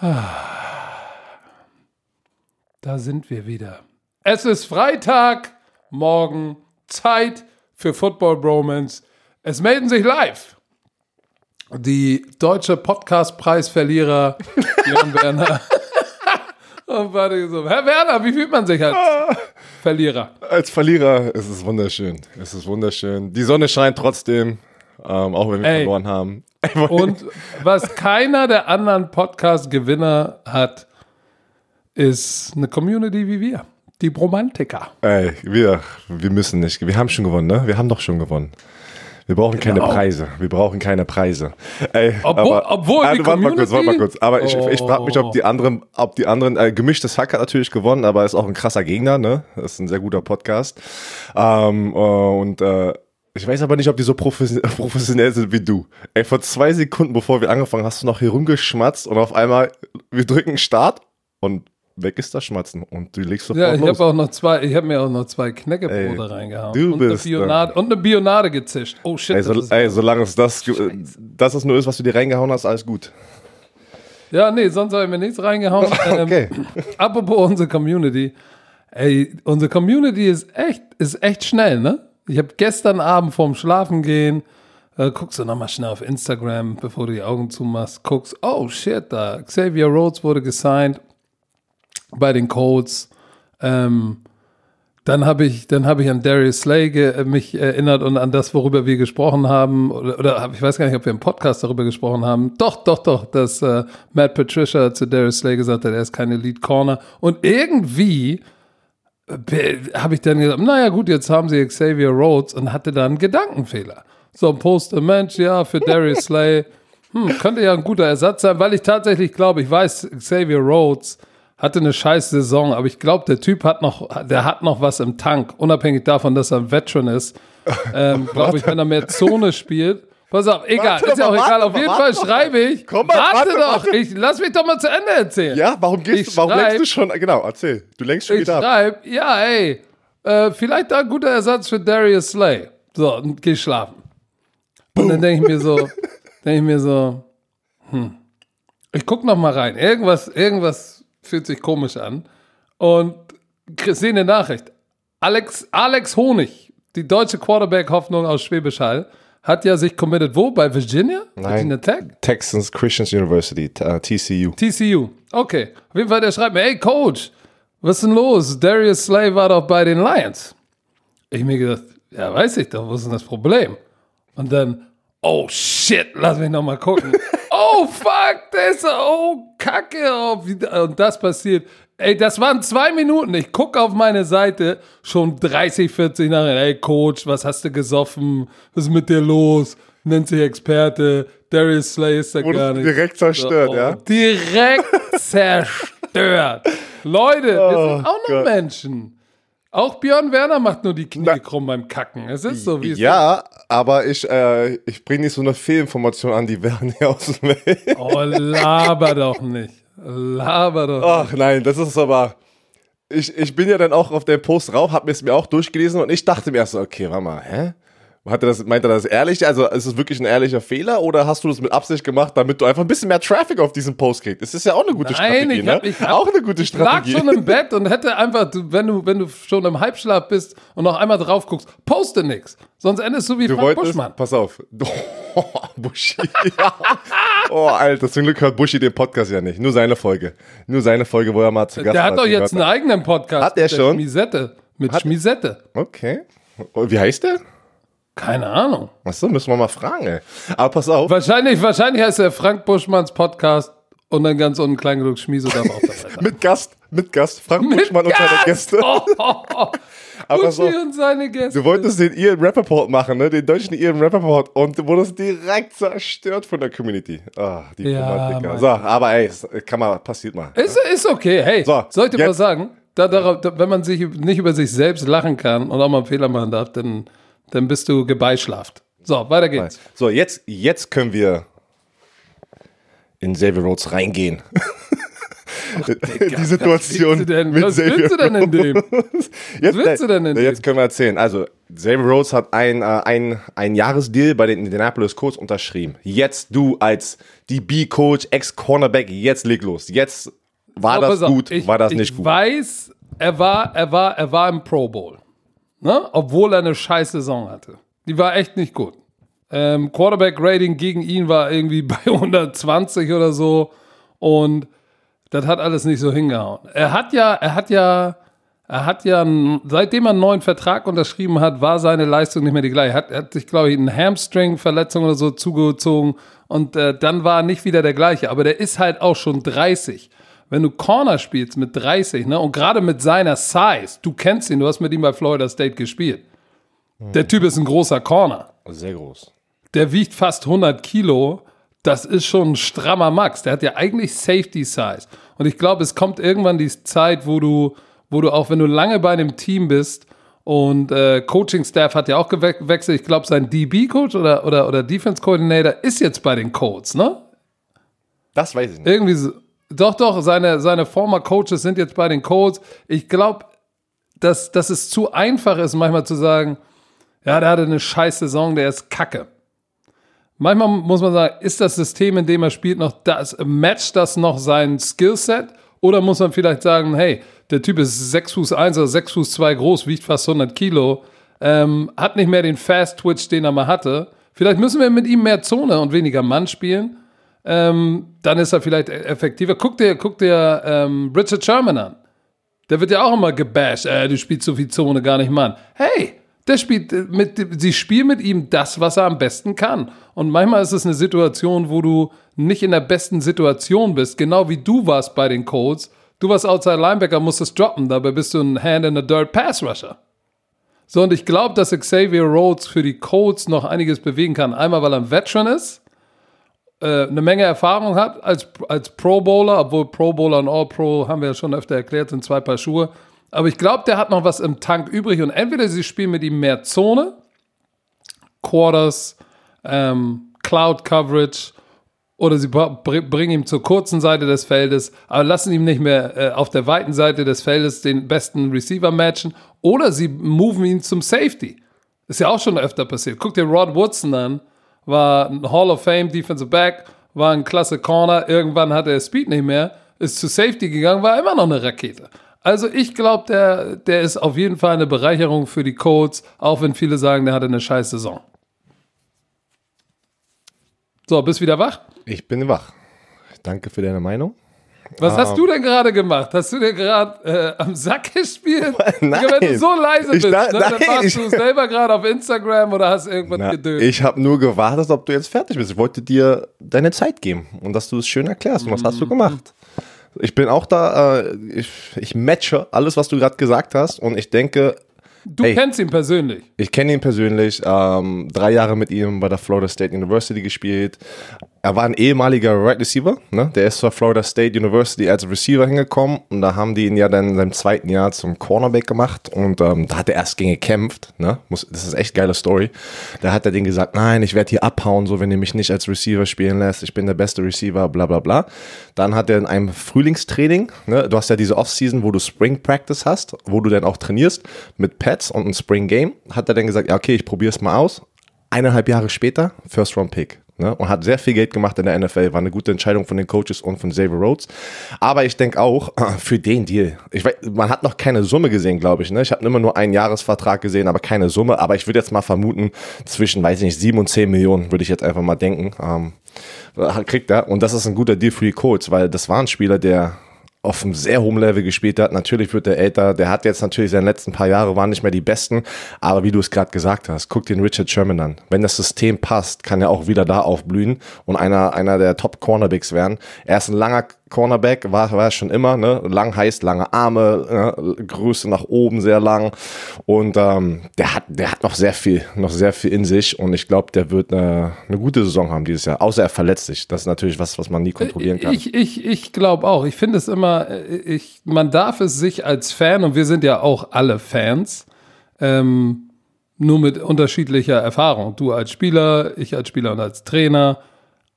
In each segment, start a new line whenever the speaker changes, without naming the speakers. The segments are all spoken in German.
Da sind wir wieder. Es ist Freitag, morgen, Zeit für Football Bromance. Es melden sich live die deutsche Podcast-Preisverlierer Jan Werner. Und warte so, Herr Werner, wie fühlt man sich als Verlierer?
Als Verlierer ist es wunderschön. Es ist wunderschön. Die Sonne scheint trotzdem, ähm, auch wenn wir
Ey.
verloren haben.
Und was keiner der anderen Podcast-Gewinner hat, ist eine Community wie wir. Die Bromantiker.
Ey, wir, wir müssen nicht. Wir haben schon gewonnen, ne? Wir haben doch schon gewonnen. Wir brauchen keine
Genau.
Preise. Wir brauchen keine Preise. Ey,
Obwohl- obwohl
ah,
die
warte mal kurz, warte mal kurz. Aber ich, ich frage mich,
Oh.
ob die anderen, ob die anderen, äh, gemischtes Hack hat natürlich gewonnen, aber ist auch ein krasser Gegner, ne? Das ist ein sehr guter Podcast. Ähm, äh, und äh, ich weiß aber nicht, ob die so profession professionell sind wie du. Ey, vor zwei Sekunden, bevor wir angefangen, hast du noch hier rumgeschmatzt und auf einmal, wir drücken Start und weg ist das Schmatzen und du legst sofort
Ja, ich habe auch noch zwei, ich habe mir auch noch zwei Knäckebrote reingehauen.
du
und,
bist,
eine Bionade, und eine Bionade gezischt. Oh shit.
Ey, so,
das ist-
ey, solange es das, das ist nur ist, was du dir reingehauen hast, alles gut.
ja, nee, sonst habe ich mir nichts reingehauen. Ähm,
Okay.
Apropos unsere Community. Ey, unsere Community ist echt, ist echt schnell, ne? Ich habe gestern Abend vorm Schlafen gehen, äh, guckst du nochmal schnell auf Instagram, bevor du die Augen zumachst, guckst, oh shit, da Xavier Rhodes wurde gesigned bei den Colts. Ähm, dann habe ich, dann ich an Darius Slay ge, äh, mich erinnert und an das, worüber wir gesprochen haben. Oder, oder ich weiß gar nicht, ob wir im Podcast darüber gesprochen haben. Doch, doch, doch, dass äh, Matt Patricia zu Darius Slay gesagt hat, er ist keine Lead Corner. Und irgendwie habe ich dann gesagt, naja gut, jetzt haben sie Xavier Rhodes und hatte dann einen Gedankenfehler. So, poste, Mensch, ja, für Darius Slay, hm, könnte ja ein guter Ersatz sein, weil ich tatsächlich glaube, ich weiß, Xavier Rhodes hatte eine scheiß Saison, aber ich glaube, der Typ hat noch, der hat noch was im Tank, unabhängig davon, dass er ein Veteran ist. Ähm, glaube ich, wenn er mehr Zone spielt. Pass auf, egal,
Warte
ist ja auch
mal,
egal. Auf jeden Fall schreibe ich.
Komm mal,
warte,
warte,
doch,
warte.
ich lass mich doch mal zu Ende erzählen.
Ja, warum gehst
Ich
du, warum
schreib-
lenkst du schon, genau, erzähl. Du lenkst schon
Ich
wieder ab.
schreibe, ja, ey, äh, vielleicht da ein guter Ersatz für Darius Slay. So, und geh schlafen. Und dann denke ich mir so, denke ich mir so, hm, ich guck noch mal rein. Irgendwas, irgendwas fühlt sich komisch an. Und sehe eine Nachricht. Alex, Alex Honig, die deutsche Quarterback-Hoffnung aus Schwäbisch Hall, hat ja sich committed wo? Bei Virginia? Virginia Tech?
Texans Christians University, äh, TCU.
TCU. Okay. Auf jeden Fall, der schreibt mir, ey Coach, was ist denn los? Darius Slay war doch bei den Lions. Ich mir gedacht, ja, weiß ich doch, was ist denn das Problem? Und dann, oh shit, lass mich noch mal gucken. oh fuck, der ist, oh kacke. Oh, wie, und das passiert. Ey, das waren zwei Minuten. Ich gucke auf meine Seite, schon 30, 40 nachher. Ey, Coach, was hast du gesoffen? Was ist mit dir los? Nennt sich Experte. Darius Slay ist da gar nicht.
direkt zerstört,
Oh,
ja?
Direkt zerstört. Leute, wir sind auch noch
Gott.
Menschen. Auch Björn Werner macht nur die Knie krumm beim Kacken. Es ist so, wie es
Ja, aber ich, äh, ich bringe nicht so eine Fehlinformation an, die werden hier aus dem Weg.
ist. Oh, laber doch nicht. Laber doch.
Ach nein, das ist aber. Ich, ich bin ja dann auch auf den Post rauf, hab mir es mir auch durchgelesen und ich dachte mir erst so, okay, warte mal, hä? Hat er das, meint er das ehrlich? Also ist es wirklich ein ehrlicher Fehler oder hast du das mit Absicht gemacht, damit du einfach ein bisschen mehr Traffic auf diesen Post kriegst? Das ist ja auch eine gute
Nein,
Strategie,
ich hab-
ne?
ich hab-
auch eine gute
Ich lag
Strategie.
schon im Bett und hätte einfach, wenn, du, wenn du schon im Halbschlaf bist und noch einmal drauf guckst, poste nix. Sonst endest du wie
Du
Frank
wolltest,
Buschmann.
pass auf. Oh, Buschi. Ja. Oh, Alter, zum Glück hört Buschi den Podcast ja nicht. Nur seine Folge. Nur seine Folge, wo er mal zu Gast
Der hat doch jetzt einen eigenen Podcast.
Hat er schon?
Schmisette. Mit
Hat-
Schmisette.
Okay. Und wie heißt der?
Keine Ahnung.
Achso, müssen wir mal fragen, ey. Aber pass auf.
Wahrscheinlich, wahrscheinlich heißt er Frank Buschmanns Podcast und dann ganz unten klein genug Schmiese darf auch dabei sein.
Mit Gast, mit Gast, Frank Buschmann und seine Gäste.
Oh, oh, oh.
Aber pass
Buschi
auf,
und seine Gäste.
du wolltest den Ian Rappaport machen, ne? Den deutschen Ian Rappaport und du wurdest direkt zerstört von der Community. Ah, die
Ja,
Romantiker. So, aber ey, kann mal, passiert mal.
Ist, ist okay. Hey,
So,
soll ich dir
jetzt-
was sagen? Da, da, wenn man sich nicht über sich selbst lachen kann und auch mal einen Fehler machen darf, dann, dann bist du gebeischlaft. So, weiter geht's.
So, jetzt, jetzt können wir in Xavier Rhodes reingehen. die Situation
du denn-
mit
was
Xavier
willst du denn in dem?
Jetzt,
willst du denn in
Jetzt können wir erzählen. Also, Xavier Rhodes hat ein, äh, ein, ein Jahresdeal bei den Indianapolis Colts unterschrieben. Jetzt du als DB-Coach, Ex-Cornerback, jetzt leg los. Jetzt war
Aber
das
auf,
gut,
ich,
war das
ich
nicht gut.
weiß, er war, er war, er war im Pro Bowl. Ne? Obwohl er eine scheiß Saison hatte. Die war echt nicht gut. Ähm, Quarterback-Rating gegen ihn war irgendwie bei 120 oder so. Und das hat alles nicht so hingehauen. Er hat ja, er hat ja, er hat ja, seitdem er einen neuen Vertrag unterschrieben hat, war seine Leistung nicht mehr die gleiche. Er hat, hat sich, glaube ich, eine Hamstring-Verletzung oder so zugezogen und äh, dann war er nicht wieder der gleiche. Aber der ist halt auch schon 30. Wenn du Corner spielst mit 30, ne, und gerade mit seiner Size, du kennst ihn, du hast mit ihm bei Florida State gespielt. Der Typ ist ein großer Corner
Sehr groß.
der wiegt fast 100 Kilo. Das ist schon ein strammer Max. Der hat ja eigentlich Safety Size. Und ich glaube, es kommt irgendwann die Zeit, wo du, wo du auch, wenn du lange bei einem Team bist und äh, Coaching Staff hat ja auch gewe- gewechselt. Ich glaube, sein DB-Coach oder, oder, oder Defense Coordinator ist jetzt bei den Colts, ne?
Das weiß ich nicht.
Irgendwie so. Doch, doch, seine, seine former Coaches sind jetzt bei den Colts. Ich glaube, dass, dass es zu einfach ist, manchmal zu sagen, ja, der hatte eine scheiß Saison, der ist kacke. Manchmal muss man sagen, ist das System, in dem er spielt, noch das, matcht das noch sein Skillset? Oder muss man vielleicht sagen, hey, der Typ ist 6 Fuß 1 oder 6 Fuß 2 groß, wiegt fast 100 Kilo, ähm, hat nicht mehr den Fast Twitch, den er mal hatte. Vielleicht müssen wir mit ihm mehr Zone und weniger Mann spielen. Ähm, dann ist er vielleicht effektiver. Guck dir, guck dir ähm, Richard Sherman an. Der wird ja auch immer gebasht. Äh, du spielst so viel Zone, gar nicht Mann. Hey, der spielt äh, mit, sie spielen mit ihm das, was er am besten kann. Und manchmal ist es eine Situation, wo du nicht in der besten Situation bist, genau wie du warst bei den Colts. Du warst Outside Linebacker, musstest droppen, dabei bist du ein Hand in the Dirt Pass Rusher. So, und ich glaube, dass Xavier Rhodes für die Colts noch einiges bewegen kann. Einmal, weil er ein Veteran ist, äh, eine Menge Erfahrung hat als, als Pro Bowler, obwohl Pro Bowler und All Pro haben wir ja schon öfter erklärt, sind zwei Paar Schuhe. Aber ich glaube, der hat noch was im Tank übrig und entweder sie spielen mit ihm mehr Zone, Quarters, ähm, Cloud Coverage oder sie bringen ihm zur kurzen Seite des Feldes, aber lassen ihm nicht mehr äh, auf der weiten Seite des Feldes den besten Receiver matchen oder sie moven ihn zum Safety. Ist ja auch schon öfter passiert. Guck dir Rod Woodson an, war ein Hall of Fame Defensive Back, war ein klasse Corner, irgendwann hatte er Speed nicht mehr, ist zu Safety gegangen, war immer noch eine Rakete. Also ich glaube, der, der ist auf jeden Fall eine Bereicherung für die Colts, auch wenn viele sagen, der hatte eine scheiß Saison. So, bist wieder wach?
Ich bin wach. Danke für deine Meinung.
Was hast du denn gerade gemacht? Hast du dir gerade äh, am Sack gespielt?
Nein.
Wenn du so leise
Ich
bist,
da-
ne,
nein,
dann warst
ich-
du selber gerade auf Instagram oder hast irgendwas
Na,
gedönt.
ich habe nur gewartet, ob du jetzt fertig bist. Ich wollte dir deine Zeit geben und dass du es schön erklärst. Und was hast du
Mhm.
gemacht? Ich bin auch da, äh, ich, ich matche alles, was du gerade gesagt hast. Und ich denke,
Du
Ey.
kennst ihn persönlich.
ich kenne ihn persönlich, ähm, drei Jahre mit ihm bei der Florida State University gespielt. Er war ein ehemaliger Right Receiver, ne? Der ist zur Florida State University als Receiver hingekommen und da haben die ihn ja dann in seinem zweiten Jahr zum Cornerback gemacht und ähm, da hat er erst gegen gekämpft, ne? Muss, das ist echt geile Story. Da hat er denen gesagt, nein, ich werde hier abhauen, so wenn ihr mich nicht als Receiver spielen lässt, ich bin der beste Receiver, bla bla bla. Dann hat er in einem Frühlingstraining, ne? Du hast ja diese Offseason, wo du Spring Practice hast, wo du dann auch trainierst mit Pets und ein Spring Game, hat er dann gesagt, ja okay, ich probiere es mal aus. Eineinhalb Jahre später, First Round Pick. Ne, und hat sehr viel Geld gemacht in der NFL. War eine gute Entscheidung von den Coaches und von Xavier Rhodes. Aber ich denke auch, für den Deal, ich weiß, man hat noch keine Summe gesehen, glaube ich. Ne? Ich habe immer nur einen Jahresvertrag gesehen, aber keine Summe. Aber ich würde jetzt mal vermuten, zwischen, weiß ich nicht, sieben und zehn Millionen, würde ich jetzt einfach mal denken. Ähm, kriegt er. Und das ist ein guter Deal für die Colts, weil das war ein Spieler, der auf einem sehr hohen Level gespielt hat. Natürlich wird er älter. Der hat jetzt natürlich seine letzten paar Jahre waren nicht mehr die besten. Aber wie du es gerade gesagt hast, guck den Richard Sherman an. Wenn das System passt, kann er auch wieder da aufblühen und einer, einer der Top Cornerbacks werden. Er ist ein langer Cornerback, war, war er schon immer, ne? Lang heißt lange Arme, ne? Größe nach oben sehr lang. Und ähm, der hat, der hat noch sehr viel, noch sehr viel in sich. Und ich glaube, der wird eine, eine gute Saison haben dieses Jahr. Außer er verletzt sich. Das ist natürlich was, was man nie kontrollieren kann.
Ich, ich, ich glaube auch. Ich finde es immer, äh, ich, man darf es sich als Fan, und wir sind ja auch alle Fans, ähm, nur mit unterschiedlicher Erfahrung. Du als Spieler, ich als Spieler und als Trainer.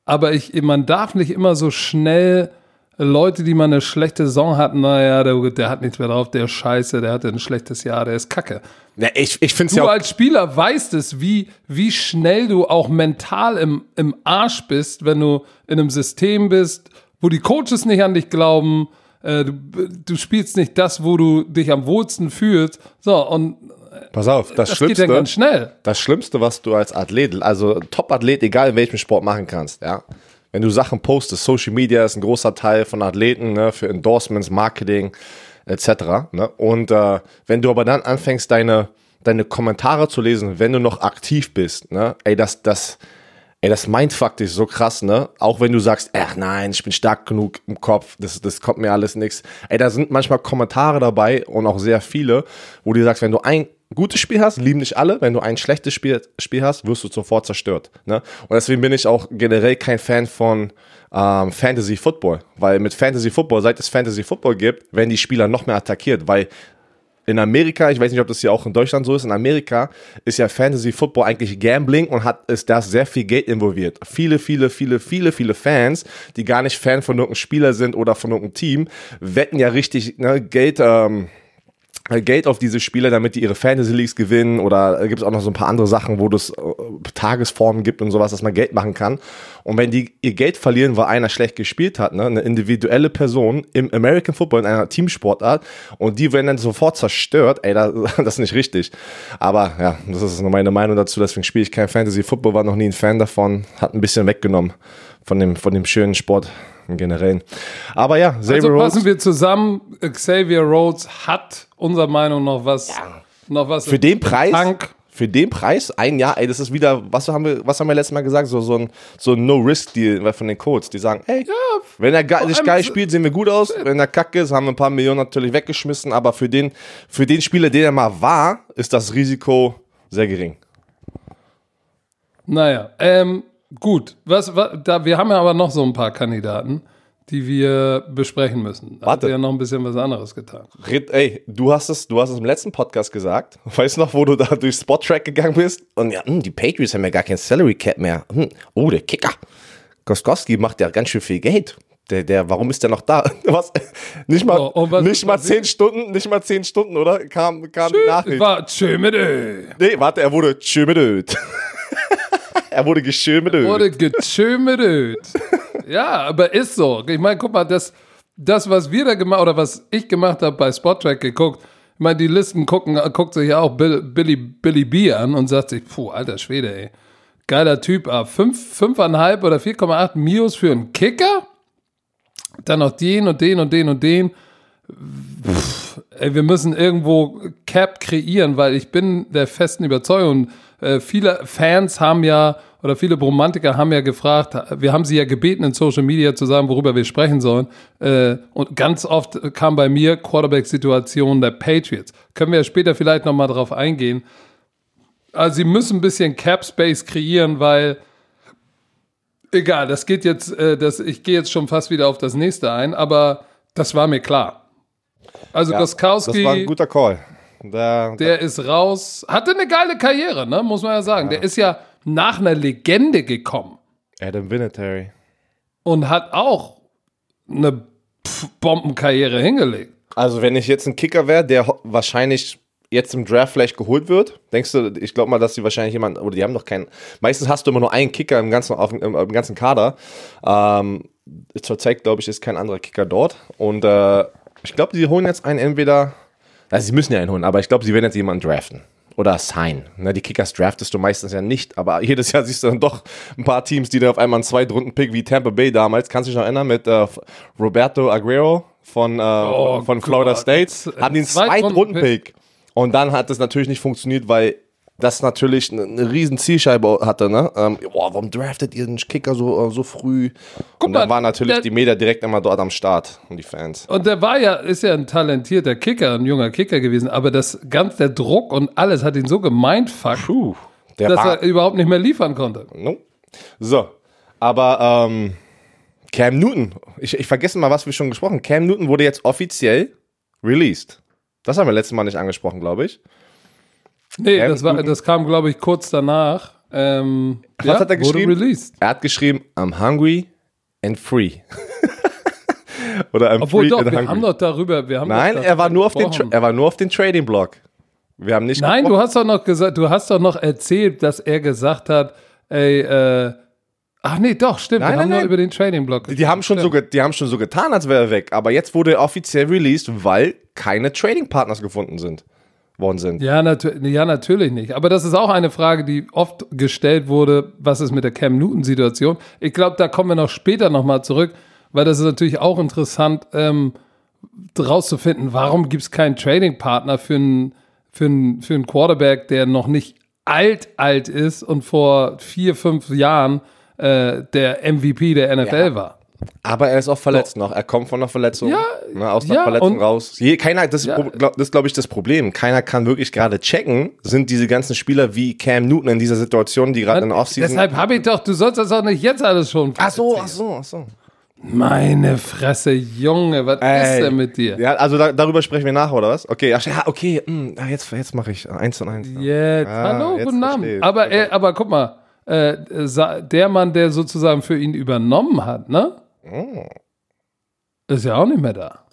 Aber ich, man darf nicht immer so schnell Leute, die mal eine schlechte Saison hatten, naja, der, der hat nichts mehr drauf, der ist scheiße, der hatte ein schlechtes Jahr, der ist kacke.
Ja, ich ich finde es
Du
ja
als Spieler weißt es, wie, wie schnell du auch mental im, im Arsch bist, wenn du in einem System bist, wo die Coaches nicht an dich glauben, äh, du, du spielst nicht das, wo du dich am wohlsten fühlst. So, und
pass auf, das,
das geht
Schlimmste,
dann ganz schnell.
das Schlimmste, was du als Athlet, also Top-Athlet, egal in welchem Sport machen kannst, ja. Wenn du Sachen postest, Social Media ist ein großer Teil von Athleten, ne, für Endorsements, Marketing, etc. Ne? Und äh, wenn du aber dann anfängst, deine, deine Kommentare zu lesen, wenn du noch aktiv bist, ne, ey, das, das, ey, das Mindfuck dich so krass, ne? Auch wenn du sagst, ach nein, ich bin stark genug im Kopf, das, das kommt mir alles nix. Ey, da sind manchmal Kommentare dabei und auch sehr viele, wo du sagst, wenn du ein gutes Spiel hast, lieben dich alle. Wenn du ein schlechtes Spiel, Spiel hast, wirst du sofort zerstört. Ne? Und deswegen bin ich auch generell kein Fan von ähm, Fantasy Football, weil mit Fantasy Football, seit es Fantasy Football gibt, werden die Spieler noch mehr attackiert, weil in Amerika, ich weiß nicht, ob das hier auch in Deutschland so ist, in Amerika ist ja Fantasy Football eigentlich Gambling und hat ist da sehr viel Geld involviert. Viele, viele, viele, viele, viele Fans, die gar nicht Fan von irgendeinem Spieler sind oder von irgendeinem Team, wetten ja richtig ne, Geld, ähm, Geld auf diese Spieler, damit die ihre Fantasy Leagues gewinnen oder gibt es auch noch so ein paar andere Sachen, wo es äh, Tagesformen gibt und sowas, dass man Geld machen kann. Und wenn die ihr Geld verlieren, weil einer schlecht gespielt hat, ne, eine individuelle Person im American Football in einer Teamsportart und die werden dann sofort zerstört, ey, das, das ist nicht richtig. Aber ja, das ist nur meine Meinung dazu, deswegen spiele ich kein Fantasy Football, war noch nie ein Fan davon, hat ein bisschen weggenommen von dem, von dem schönen Sport im Generellen. Aber ja, Xavier
Also
Rhodes.
passen wir zusammen, Xavier Rhodes hat unserer Meinung noch was, noch was
Für den Preis,
Tank.
für den Preis, ein Jahr, ey, das ist wieder, was haben wir, was haben wir letztes Mal gesagt? So, so ein, so ein No-Risk-Deal von den Colts. Die sagen, ey, wenn er ge nicht geil spielt, sehen wir gut aus. Wenn er kacke ist, haben wir ein paar Millionen natürlich weggeschmissen. Aber für den, für den Spieler, den er mal war, ist das Risiko sehr gering.
Naja, ähm, gut. Was, was, da, wir haben ja aber noch so ein paar Kandidaten, die wir besprechen müssen. Da
Warte.
hat ja noch ein bisschen was anderes getan.
Red, ey, du hast es, du hast es im letzten Podcast gesagt. Weißt du noch, wo du da durch Spot-Track gegangen bist? Und ja, hm, die Patriots haben ja gar kein Salary Cap mehr. Hm, oh, der Kicker. Goskowski macht ja ganz schön viel Geld. Der, der, warum ist der noch da? Was? Nicht mal,
Oh, was
nicht mal zehn Stunden, nicht mal zehn Stunden, oder? Kam, kam die Nachricht.
War tschö mit Ö.
Nee, warte, er wurde tschömedöd. er wurde geschömedöd.
Wurde getschömedöd. ja, aber ist so. Ich meine, guck mal, das, das, was wir da gemacht oder was ich gemacht habe bei Spottrack geguckt, ich meine, die Listen gucken, guckt sich ja auch Bill, Billy, Billy B an und sagt sich, puh, alter Schwede, ey. Geiler Typ, ah, fünf- 5,5 oder 4,8 Mios für einen Kicker? Dann noch den und den und den und den. Pff, ey, wir müssen irgendwo Cap kreieren, weil ich bin der festen Überzeugung, äh, viele Fans haben ja, oder viele Bromantiker haben ja gefragt, wir haben sie ja gebeten in Social Media zu sagen, worüber wir sprechen sollen. Äh, und ganz oft kam bei mir Quarterback-Situation der Patriots. Können wir ja später vielleicht nochmal drauf eingehen. Also sie müssen ein bisschen Cap Space kreieren, weil egal, das geht jetzt, äh, das, ich gehe jetzt schon fast wieder auf das nächste ein, aber das war mir klar. Also
Ja, das
Goskowski,
war ein guter Call. Der,
der ist raus, hatte eine geile Karriere, ne, muss man ja sagen. Der ist ja nach einer Legende gekommen
Adam Vinatieri.
und hat auch eine Bombenkarriere hingelegt.
Also, wenn ich jetzt ein Kicker wäre, der wahrscheinlich jetzt im Draft vielleicht geholt wird, denkst du, ich glaube mal, dass die wahrscheinlich jemanden, oder die haben doch keinen, meistens hast du immer nur einen Kicker im ganzen, auf, im, im ganzen Kader. Ähm, zurzeit, glaube ich, ist kein anderer Kicker dort. Und äh, ich glaube, sie holen jetzt einen entweder, also sie müssen ja einen holen, aber ich glaube, sie werden jetzt jemanden draften. Oder sign. Ne, die Kickers draftest du meistens ja nicht, aber jedes Jahr siehst du dann doch ein paar Teams, die dann auf einmal einen Zweitrunden-Pick wie Tampa Bay damals, kannst du dich noch erinnern, mit äh, Roberto Aguero von, äh, von Florida
Gott.
State, hatten den Zweitrunden-Pick. Und dann hat es natürlich nicht funktioniert, weil das natürlich eine, riesen Zielscheibe hatte. Ne? Ähm, boah, warum draftet ihr den Kicker so, äh, so früh? und dann
mal,
war natürlich
der-
die Media direkt immer dort am Start und die Fans.
Und der war ja, ist ja ein talentierter Kicker, ein junger Kicker gewesen, aber das ganz der Druck und alles hat ihn so gemindfuckt,
Puh,
dass
war,
er überhaupt nicht mehr liefern konnte.
No. So, aber ähm, Cam Newton, ich, ich vergesse mal, was wir schon gesprochen haben. Cam Newton wurde jetzt offiziell released. Das haben wir letztes Mal nicht angesprochen, glaube ich.
Nee, das, war, das kam, glaube ich, kurz danach. Ähm,
Was
ja,
hat er geschrieben?
released.
Er hat geschrieben, I'm hungry and free. Oder I'm
Obwohl
free
doch,
and
wir
hungry.
haben doch darüber, wir haben
Nein, er war nur auf den, er war nur auf den Trading Block. Wir haben nicht
Nein, du
gesprochen.
hast doch noch gesagt, du hast doch noch erzählt, dass er gesagt hat, ey, äh, ach nee, doch, stimmt,
Nein,
wir
nein,
haben nur
nein.
über den Trading Block
Die haben, schon so die haben schon so getan, als wäre er weg. Aber jetzt wurde er offiziell released, weil keine Trading Partners gefunden sind, worden sind.
Ja, natu ja, natürlich nicht. Aber das ist auch eine Frage, die oft gestellt wurde, was ist mit der Cam Newton-Situation. Ich glaube, da kommen wir noch später nochmal zurück, weil das ist natürlich auch interessant, ähm, rauszufinden, warum gibt es keinen Trading-Partner für einen für einen- für einen Quarterback, der noch nicht alt, alt ist und vor vier, fünf Jahren äh, der MVP der NFL war.
Aber er ist auch verletzt noch. Er kommt von einer Verletzung.
Ja,
ne, aus einer
ja,
Verletzung raus. Je, keiner, das,
Ja.
glaub- das ist, glaube ich, das Problem. Keiner kann wirklich gerade checken, sind diese ganzen Spieler wie Cam Newton in dieser Situation, die gerade in der Offseason.
Deshalb habe ich doch, du sollst das auch nicht jetzt alles schon.
ach so, ach so, ach so.
Meine Fresse, Junge, was ist denn mit dir?
Ja, also da, darüber sprechen wir nachher, oder was? Okay, ach, ja, okay, hm, ah, jetzt, jetzt mache ich eins und eins.
Jetzt,
Ah,
hallo,
jetzt
guten Abend. Aber, er, aber guck mal, äh, der Mann, der sozusagen für ihn übernommen hat, ne?
Oh.
Ist ja auch nicht mehr da.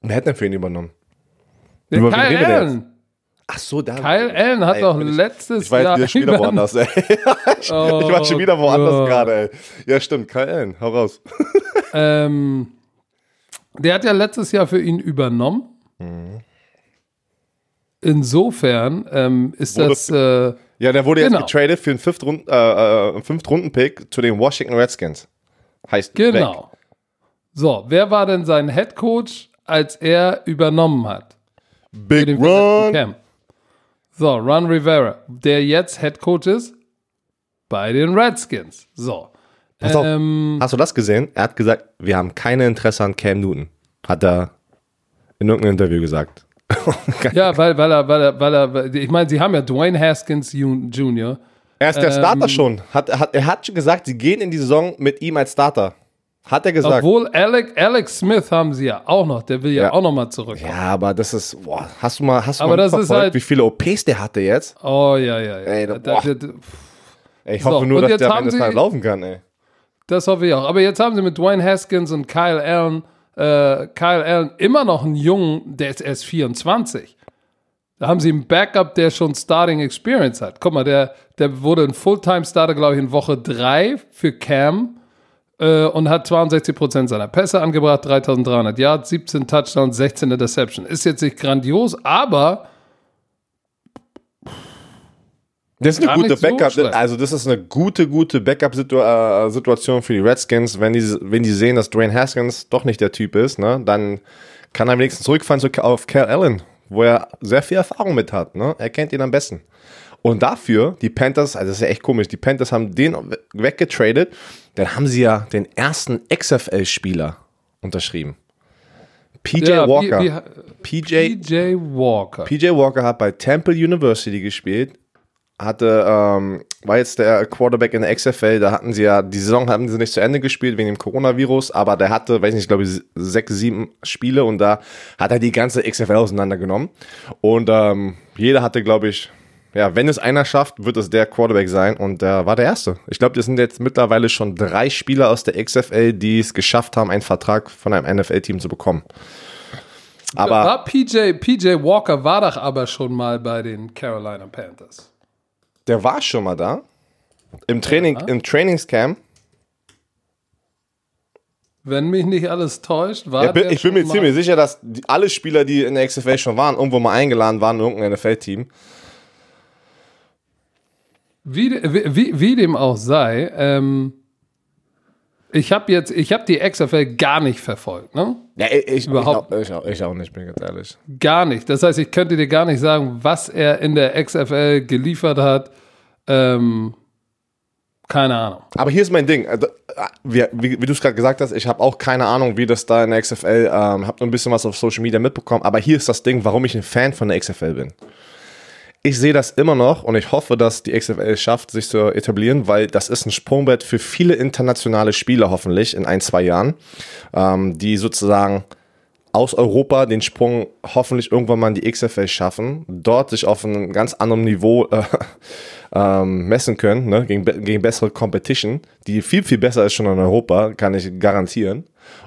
Wer hat denn für ihn übernommen?
Der
Über wen
Kyle
denn
Allen.
Ach so, da.
Kyle Allen hat
Ey,
doch
ich-
letztes
Ich war
Jahr.
jetzt wieder
über-
woanders, ey. ich, ich war schon wieder woanders
Gott.
gerade, ey. Ja, stimmt, Kyle Allen, hau raus.
Ähm, der hat ja letztes Jahr für ihn übernommen.
Mhm.
Insofern ähm, ist
Wurde
das. Äh,
Ja, der wurde
Genau.
jetzt getradet für einen äh, äh, Fünft-Runden-Pick zu den Washington Redskins. Heißt weg.
Genau. So, wer war denn sein Head Coach, als er übernommen hat?
Big.
Camp. So, Ron Rivera, der jetzt Head Coach ist bei den Redskins. So.
Pass auf.
Ähm,
Hast du das gesehen? Er hat gesagt, wir haben keine Interesse an Cam Newton. Hat er in irgendeinem Interview gesagt.
Ja, weil, weil er, weil er, weil er, ich meine, sie haben ja Dwayne Haskins Jr.
Er ist der
Ähm,
Starter schon. Hat, hat, er hat schon gesagt, sie gehen in die Saison mit ihm als Starter. Hat er gesagt.
Obwohl Alec, Alex Smith haben sie ja auch noch, der will ja,
Ja.
auch noch mal zurückkommen.
ja, aber das ist, boah, hast du mal, hast du
Aber
mal mitverfolgt,
halt-
wie viele OPs der hatte jetzt?
Oh ja, ja, ja.
Ey, da- boah.
da- da-
Ey, ich
So,
hoffe nur, dass der am Ende
sie-
laufen kann, ey.
Das hoffe ich auch. Aber jetzt haben sie mit Dwayne Haskins und Kyle Allen, äh, Kyle Allen immer noch einen Jungen, der ist erst 24. Da haben sie einen Backup, der schon Starting Experience hat. Guck mal, der, der wurde ein Fulltime-Starter, glaube ich, in Woche 3 für Cam äh, und hat 62% seiner Pässe angebracht, 3300 Yards, 17 Touchdowns, 16 Interception. Ist jetzt nicht grandios, aber
Das ist eine gute
so
Backup,
schlecht.
also das ist eine gute, gute Backup-Situation für die Redskins. Wenn die, wenn die sehen, dass Dwayne Haskins doch nicht der Typ ist, ne, dann kann er wenigstens zurückfahren zu, auf Cal Allen, wo er sehr viel Erfahrung mit hat. Ne? Er kennt ihn am besten. Und dafür, die Panthers, also das ist ja echt komisch, die Panthers haben den we- weggetradet, dann haben sie ja den ersten XFL-Spieler unterschrieben. PJ
ja,
Walker.
Wie, wie,
PJ,
PJ Walker.
PJ Walker hat bei Temple University gespielt, hatte, ähm, war jetzt der Quarterback in der XFL, da hatten sie ja, die Saison haben sie nicht zu Ende gespielt wegen dem Coronavirus, aber der hatte, weiß nicht, glaube ich, sechs, sieben Spiele und da hat er die ganze XFL auseinandergenommen. Und ähm, jeder hatte, glaube ich, ja, wenn es einer schafft, wird es der Quarterback sein und der war der Erste. Ich glaube, das sind jetzt mittlerweile schon drei Spieler aus der XFL, die es geschafft haben, einen Vertrag von einem NFL-Team zu bekommen. Aber
war PJ, PJ Walker war doch aber schon mal bei den Carolina Panthers.
Der war schon mal da. Im Training, im Trainingscamp.
Wenn mich nicht alles täuscht, war
Ja, bin, ich bin mir ziemlich sicher, dass die, alle Spieler, die in der XFL schon waren, irgendwo mal eingeladen waren in irgendein NFL-Team.
Wie, wie, wie, wie dem auch sei, ähm, ich habe jetzt, ich habe die XFL gar nicht verfolgt, ne?
Ja, ich,
Überhaupt
ich, auch, ich, auch, ich auch nicht, bin ganz ehrlich.
Gar nicht. Das heißt, ich könnte dir gar nicht sagen, was er in der XFL geliefert hat. Ähm, keine Ahnung.
Aber hier ist mein Ding. Also, äh, wie, wie, wie du es gerade gesagt hast, ich habe auch keine Ahnung, wie das da in der XFL, ähm, habe nur ein bisschen was auf Social Media mitbekommen. Aber hier ist das Ding, warum ich ein Fan von der XFL bin. Ich sehe das immer noch und ich hoffe, dass die XFL es schafft, sich zu etablieren, weil das ist ein Sprungbrett für viele internationale Spieler hoffentlich in ein, zwei Jahren, ähm, die sozusagen aus Europa den Sprung hoffentlich irgendwann mal in die XFL schaffen, dort sich auf einem ganz anderen Niveau äh, ähm, messen können, ne? gegen, gegen bessere Competition, die viel, viel besser ist schon in Europa, kann ich garantieren.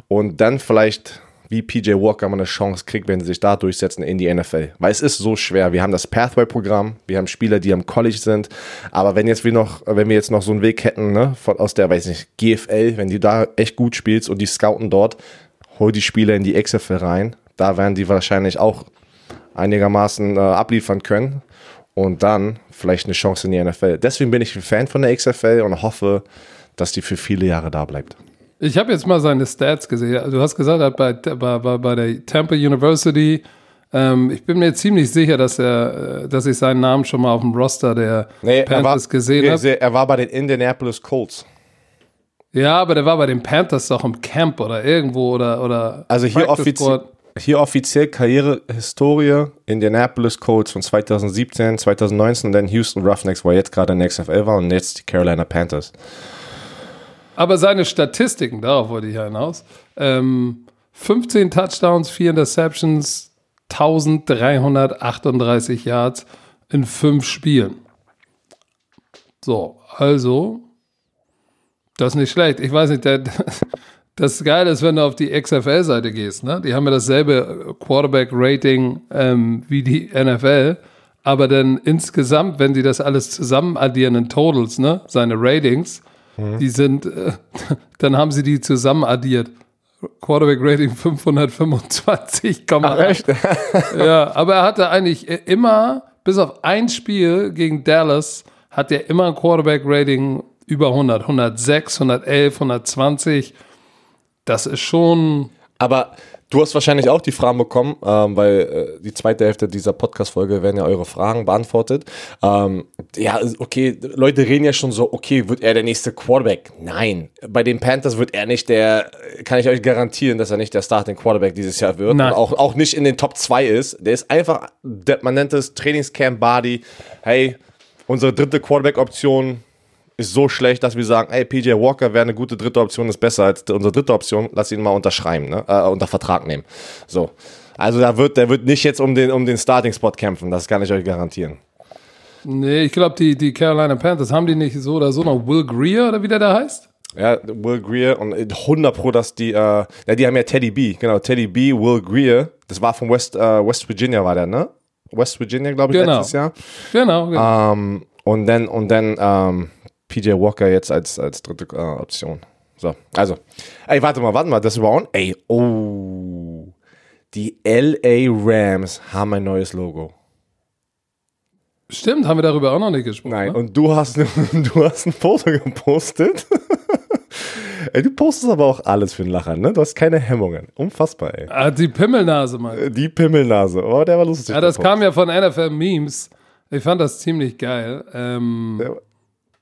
Und dann vielleicht wie PJ Walker mal eine Chance kriegt, wenn sie sich da durchsetzen in die NFL. Weil es ist so schwer. Wir haben das Pathway-Programm, wir haben Spieler, die am College sind, aber wenn jetzt wir noch, wenn wir jetzt noch so einen Weg hätten, ne, von, aus der, weiß nicht, GFL, wenn du da echt gut spielst und die scouten dort, hol die Spieler in die XFL rein, da werden die wahrscheinlich auch einigermaßen äh, abliefern können und dann vielleicht eine Chance in die NFL. Deswegen bin ich ein Fan von der XFL und hoffe, dass die für viele Jahre da bleibt.
Ich habe jetzt mal seine Stats gesehen. Du hast gesagt, er hat bei, bei, bei der Temple University, ähm, ich bin mir ziemlich sicher, dass er, äh, dass ich seinen Namen schon mal auf dem Roster der
Nee, er war,
Panthers gesehen habe.
er war bei den Indianapolis Colts.
Ja, aber der war bei den Panthers doch im Camp oder irgendwo oder. oder
Also hier, offizie hier offiziell Karrierehistorie Indianapolis Colts von 2017, 2019 und dann Houston Roughnecks, wo er jetzt gerade in der XFL war und jetzt die Carolina Panthers.
Aber seine Statistiken, darauf wollte ich ja hinaus. Ähm, 15 Touchdowns, 4 Interceptions, 1338 Yards in 5 Spielen. So, also, das ist nicht schlecht. Ich weiß nicht, der, das Geile ist, wenn du auf die XFL-Seite gehst. Ne? Die haben ja dasselbe Quarterback-Rating ähm, wie die NFL. Aber dann insgesamt, wenn sie das alles zusammen addieren in Totals, ne, seine Ratings, die sind, äh, dann haben sie die zusammen addiert. Quarterback Rating 525, ja, aber er hatte eigentlich immer, bis auf ein Spiel gegen Dallas, hat er immer ein Quarterback Rating über 100, 106, 111, 120. Das ist schon,
Aber du hast wahrscheinlich auch die Fragen bekommen, ähm, weil äh, die zweite Hälfte dieser Podcast-Folge werden ja eure Fragen beantwortet. Ähm, ja, okay, Leute reden ja schon so, okay, wird er der nächste Quarterback? Nein. Bei den Panthers wird er nicht der, kann ich euch garantieren, dass er nicht der Starting Quarterback dieses Jahr wird.
Nein.
Und auch, auch nicht in den Top 2 ist. Der ist einfach, der, man nennt es Trainingscamp Body. Hey, unsere dritte Quarterback-Option ist so schlecht, dass wir sagen, ey, PJ Walker wäre eine gute dritte Option, ist besser als unsere dritte Option, lass ihn mal unterschreiben, ne? äh, unter Vertrag nehmen. So. Also da wird, der wird nicht jetzt um den, um den Starting-Spot kämpfen, das kann ich euch garantieren.
nee, ich glaube, die, die Carolina Panthers haben die nicht so oder so noch Will Greer oder wie der da heißt?
Ja, Will Greer und 100 Pro, dass die, äh, ja, die haben ja Teddy B, genau, Teddy B, Will Greer, das war von West, äh, West Virginia war der, ne? West Virginia, glaube ich,
Genau.
letztes Jahr.
Genau, genau.
Ähm, und dann, und dann ähm, PJ Walker jetzt als, als dritte äh, Option. So, also. Ey, warte mal, warte mal, das war on. Ey, oh. Die LA Rams haben ein neues Logo.
Stimmt, haben wir darüber auch noch nicht gesprochen.
Nein,
Ne?
und du hast, du hast ein Foto gepostet. ey, du postest aber auch alles für den Lacher, ne? Du hast keine Hemmungen. Unfassbar, ey.
Ah, die Pimmelnase, Mann.
Die Pimmelnase. Oh, der war lustig.
Ja, das kam ja von NFL Memes. Ich fand das ziemlich geil. Ähm.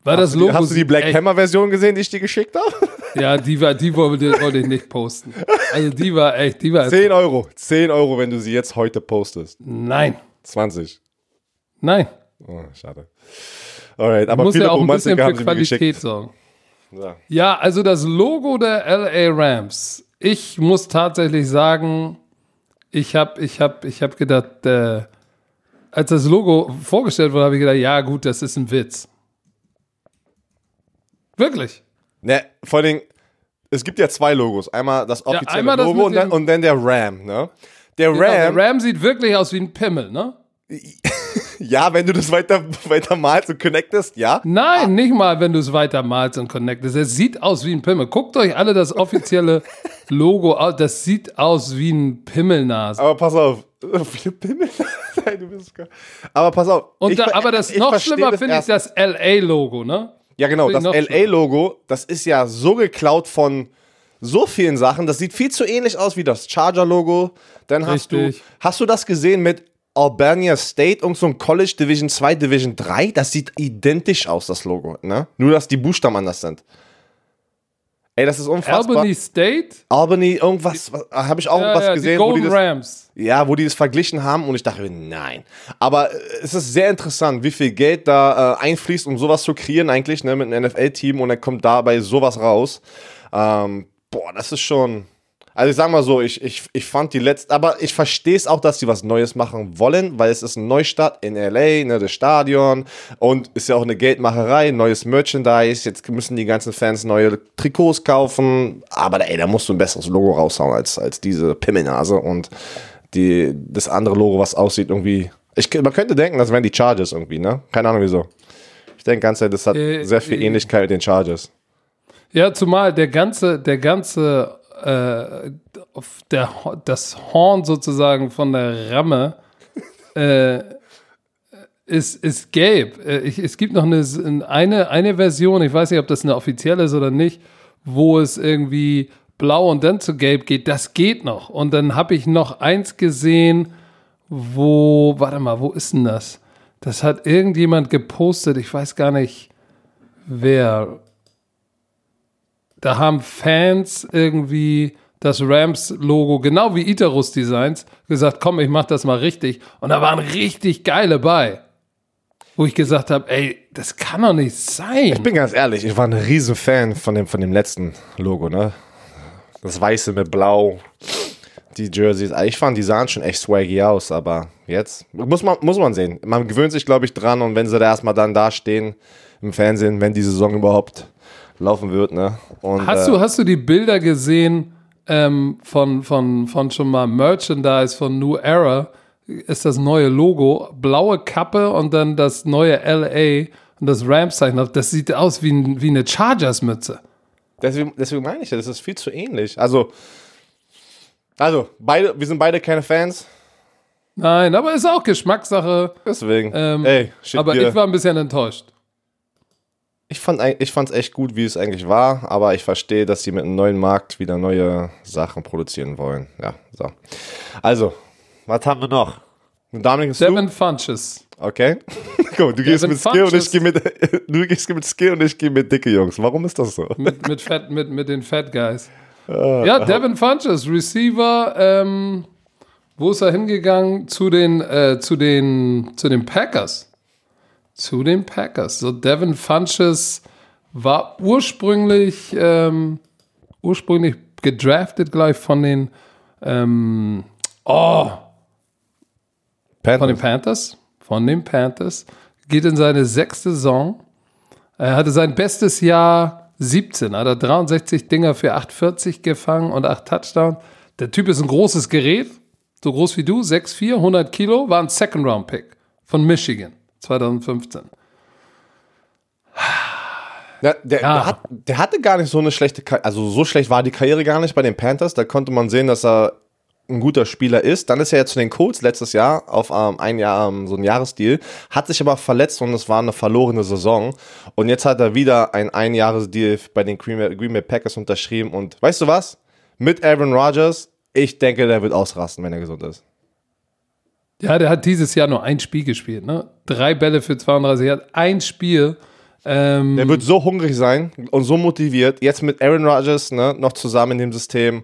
Weil das
Hast du
Logo
die- Hast du die Black
echt-
Hammer Version gesehen, die ich dir geschickt habe?
Ja, die war, die wollte, wollte ich nicht posten. Also die war echt, die war
10 Euro. 10 Euro, wenn du sie jetzt heute postest.
Nein,
20.
nein.
Oh, schade. Alright, aber
Muss
viele
ja auch ein bisschen
Romantiker
für Qualität sorgen.
Ja.
Ja, also das Logo der LA Rams. Ich muss tatsächlich sagen, ich habe ich hab, ich hab gedacht, äh, als das Logo vorgestellt wurde, habe ich gedacht, ja gut, das ist ein Witz. Wirklich.
Ne, vor allem, es gibt ja zwei Logos. Einmal das offizielle
einmal das
Logo und dann, und dann der Ram, ne? Der
Genau,
Ram,
der Ram sieht wirklich aus wie ein Pimmel, ne?
ja, wenn du das weiter, weiter malst und connectest, ja.
Nein, nicht mal, wenn du es weiter malst und connectest. Es sieht aus wie ein Pimmel. Guckt euch alle das offizielle Logo an. Das sieht aus wie ein Pimmelnase.
Aber pass auf. Viele Pimmel. Nein, du bist gar- Aber pass auf.
Und
ich
da,
ver-
aber das
ich
noch
verstehe
schlimmer finde ich das LA-Logo, ne?
Ja, genau, das LA-Logo, das ist ja so geklaut von so vielen Sachen. Das sieht viel zu ähnlich aus wie das Charger-Logo. Dann hast
Richtig.
du, hast du das gesehen mit Albania State und so ein College Division 2, Division 3? Das sieht identisch aus, das Logo, ne? Nur, dass die Buchstaben anders sind. Ey, das ist unfassbar.
Albany State?
Albany, irgendwas, habe ich auch
Ja,
was
ja,
gesehen,
die
wo die
Golden
das,
Rams.
ja, wo die das verglichen haben und ich dachte, nein. Aber äh, es ist sehr interessant, wie viel Geld da äh, einfließt, um sowas zu kreieren eigentlich, ne, mit einem NFL-Team und dann kommt dabei sowas raus. Ähm, boah, das ist schon. Also ich sag mal so, ich, ich, ich fand die letzte, aber ich verstehe es auch, dass sie was Neues machen wollen, weil es ist ein Neustart in LA, ne, das Stadion und ist ja auch eine Geldmacherei, neues Merchandise, jetzt müssen die ganzen Fans neue Trikots kaufen, aber ey, da musst du ein besseres Logo raushauen als, als diese Pimmelnase und die, das andere Logo, was aussieht irgendwie, ich, man könnte denken, das wären die Chargers irgendwie, ne? Keine Ahnung wieso. Ich denke ganz das hat
Äh,
sehr viel
äh,
Ähnlichkeit mit den Chargers.
Ja, zumal der ganze, der ganze, äh, auf der, das Horn sozusagen von der Ramme äh, ist, ist gelb. Äh, ich, es gibt noch eine, eine, eine Version, ich weiß nicht, ob das eine offizielle ist oder nicht, wo es irgendwie blau und dann zu gelb geht. Das geht noch. Und dann habe ich noch eins gesehen, wo, warte mal, wo ist denn das? Das hat irgendjemand gepostet, ich weiß gar nicht wer. Da haben Fans irgendwie das Rams-Logo, genau wie Itarus Designs, gesagt, komm, ich mach das mal richtig. Und da waren richtig geile bei. Wo ich gesagt habe, ey, das kann doch nicht sein.
Ich bin ganz ehrlich, ich war ein riesen Fan von dem, von dem letzten Logo, ne? Das Weiße mit Blau, die Jerseys. Ich fand, die sahen schon echt swaggy aus, aber jetzt muss man, muss man sehen. Man gewöhnt sich, glaube ich, dran und wenn sie da erstmal dann da stehen im Fernsehen, wenn die Saison überhaupt laufen wird, ne? Und,
hast,
äh,
du, hast du die Bilder gesehen ähm, von, von, von schon mal Merchandise von New Era? Ist das neue Logo, blaue Kappe und dann das neue LA und das Rams-Zeichen. Das sieht aus wie, ein, wie eine Chargers-Mütze.
Deswegen, deswegen meine ich ja, das ist viel zu ähnlich. Also, also beide, wir sind beide keine Fans,
Nein, aber ist auch Geschmackssache.
deswegen.
Ähm,
ey,
aber
dir-
ich war ein bisschen enttäuscht.
Ich fand fand's echt gut, wie es eigentlich war, aber ich verstehe, dass sie mit einem neuen Markt wieder neue Sachen produzieren wollen. Ja, so. Also, was haben wir noch? Dominik Sue?
Devin Funches.
Okay. Guck, du gehst
Devin
mit Skill und ich
Funches.
gehe mit du gehst mit Skill und ich gehe mit dicke Jungs. Warum ist das so?
mit, mit, Fat, mit, mit den Fat Guys.
Äh,
ja, Devin Funches, Receiver. Ähm, wo ist er hingegangen? Zu den, äh, zu den, zu den Packers. Zu den Packers. So, Devin Funches war ursprünglich, ähm, ursprünglich gedraftet gleich von den, ähm, oh, von den
Panthers.
Panthers. Von den Panthers. Geht in seine sechste Saison. Er hatte sein bestes Jahr 17. Hat er 63 Dinger für 840 gefangen und 8 Touchdowns. Der Typ ist ein großes Gerät. So groß wie du. 6'4, 100 Kilo. War ein Second-Round-Pick von Michigan. 2015.
Ja, der,
Ja.
Der, hat, der hatte gar nicht so eine schlechte Karriere, also so schlecht war die Karriere gar nicht bei den Panthers. Da konnte man sehen, dass er ein guter Spieler ist. Dann ist er jetzt zu den Colts letztes Jahr auf ähm, ein Jahr, ähm, so ein Jahresdeal, hat sich aber verletzt und es war eine verlorene Saison. Und jetzt hat er wieder ein Einjahresdeal bei den Green Bay, Green Bay Packers unterschrieben. Und weißt du was? Mit Aaron Rodgers, ich denke, der wird ausrasten, wenn er gesund ist.
Ja, der hat dieses Jahr nur ein Spiel gespielt. Ne? Drei Bälle für 32. Er hat ein Spiel. Ähm,
Der wird so hungrig sein und so motiviert. Jetzt mit Aaron Rodgers ne, noch zusammen in dem System.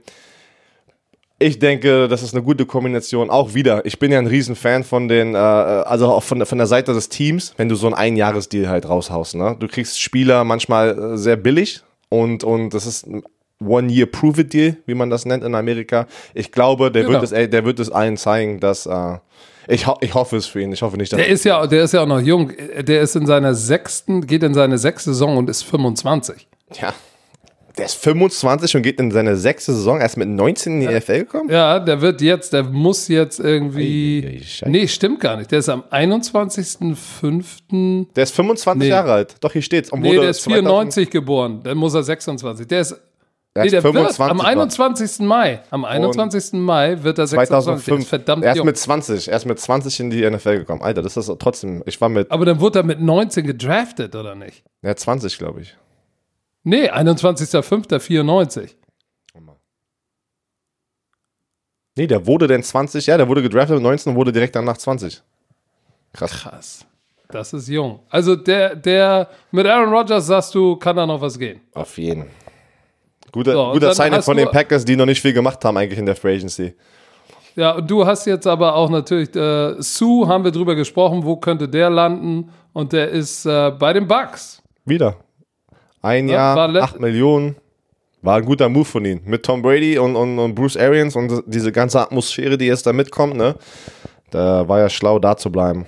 Ich denke, das ist eine gute Kombination. Auch wieder, ich bin ja ein Riesenfan von den, äh, also auch von, der- von der Seite des Teams, wenn du so einen Einjahresdeal halt raushaust. Ne? Du kriegst Spieler manchmal äh, sehr billig und, und das ist ein One-Year-Prove-It-Deal, wie man das nennt in Amerika. Ich glaube, der,
Genau.
wird, es, ey, der wird es allen zeigen, dass äh, ich, ho ich hoffe es für ihn. Ich hoffe nicht, dass
Der ist ja, der ist ja auch noch jung. Der ist in seiner sechsten, geht in seine sechste Saison und ist 25.
Ja. Der ist 25 und geht in seine sechste Saison erst mit 19 in die NFL gekommen?
Ja, der wird jetzt, der muss jetzt irgendwie.
Ei, ei, ei, Scheiße.
nee, stimmt gar nicht. Der ist am 21.05.
Der ist 25
Nee.
Jahre alt. Doch, hier steht's. Und
Nee, der ist 94 geboren. Dann muss er 26. Der ist.
Der
Nee, der wird
25
am
noch.
21. Mai. Am 21. Mai wird er 26. Der ist
2005.
verdammt
er ist
jung.
mit 20. Er ist mit 20 in die NFL gekommen. Alter, das ist trotzdem. Ich war mit.
Aber dann wurde er mit 19 gedraftet, oder nicht?
Hat 20, glaube ich.
Nee, 21.05.94.
Nee, der wurde denn 20. Ja, der wurde gedraftet mit 19 und wurde direkt danach 20. Krass.
Krass. Das ist jung. Also der, der mit Aaron Rodgers sagst du, kann da noch was gehen.
Auf jeden. Guter,
So,
guter Signing von den Packers, die noch nicht viel gemacht haben, eigentlich in der Free Agency.
Ja, und du hast jetzt aber auch natürlich, äh, Sue haben wir drüber gesprochen, wo könnte der landen? Und der ist äh, bei den Bucks.
Wieder. Ein
Ja,
Jahr, 8 Millionen. War ein guter Move von ihm. Mit Tom Brady und, und, und Bruce Arians und diese ganze Atmosphäre, die jetzt da mitkommt, ne? Da war ja schlau, da zu bleiben.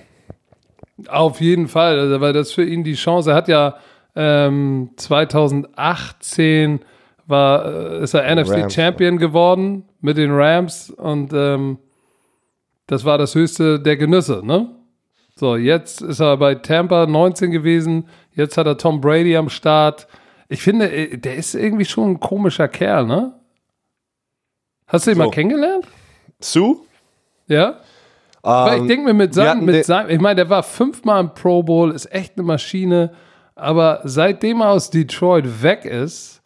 Auf jeden Fall, also, weil das für ihn die Chance, er hat ja ähm, 2018 war, äh, ist er NFC
Rams.
Champion geworden mit den Rams und ähm, das war das höchste der Genüsse, ne? So, jetzt ist er bei Tampa 19 gewesen, jetzt hat er Tom Brady am Start. Ich finde, äh, der ist irgendwie schon ein komischer Kerl, ne? Hast du ihn
So.
mal kennengelernt?
Sue?
Ja? Weil ich
Ähm,
denke mir, mit seinem, mit seinem, ich meine, der war fünfmal im Pro Bowl, ist echt eine Maschine, aber seitdem er aus Detroit weg ist,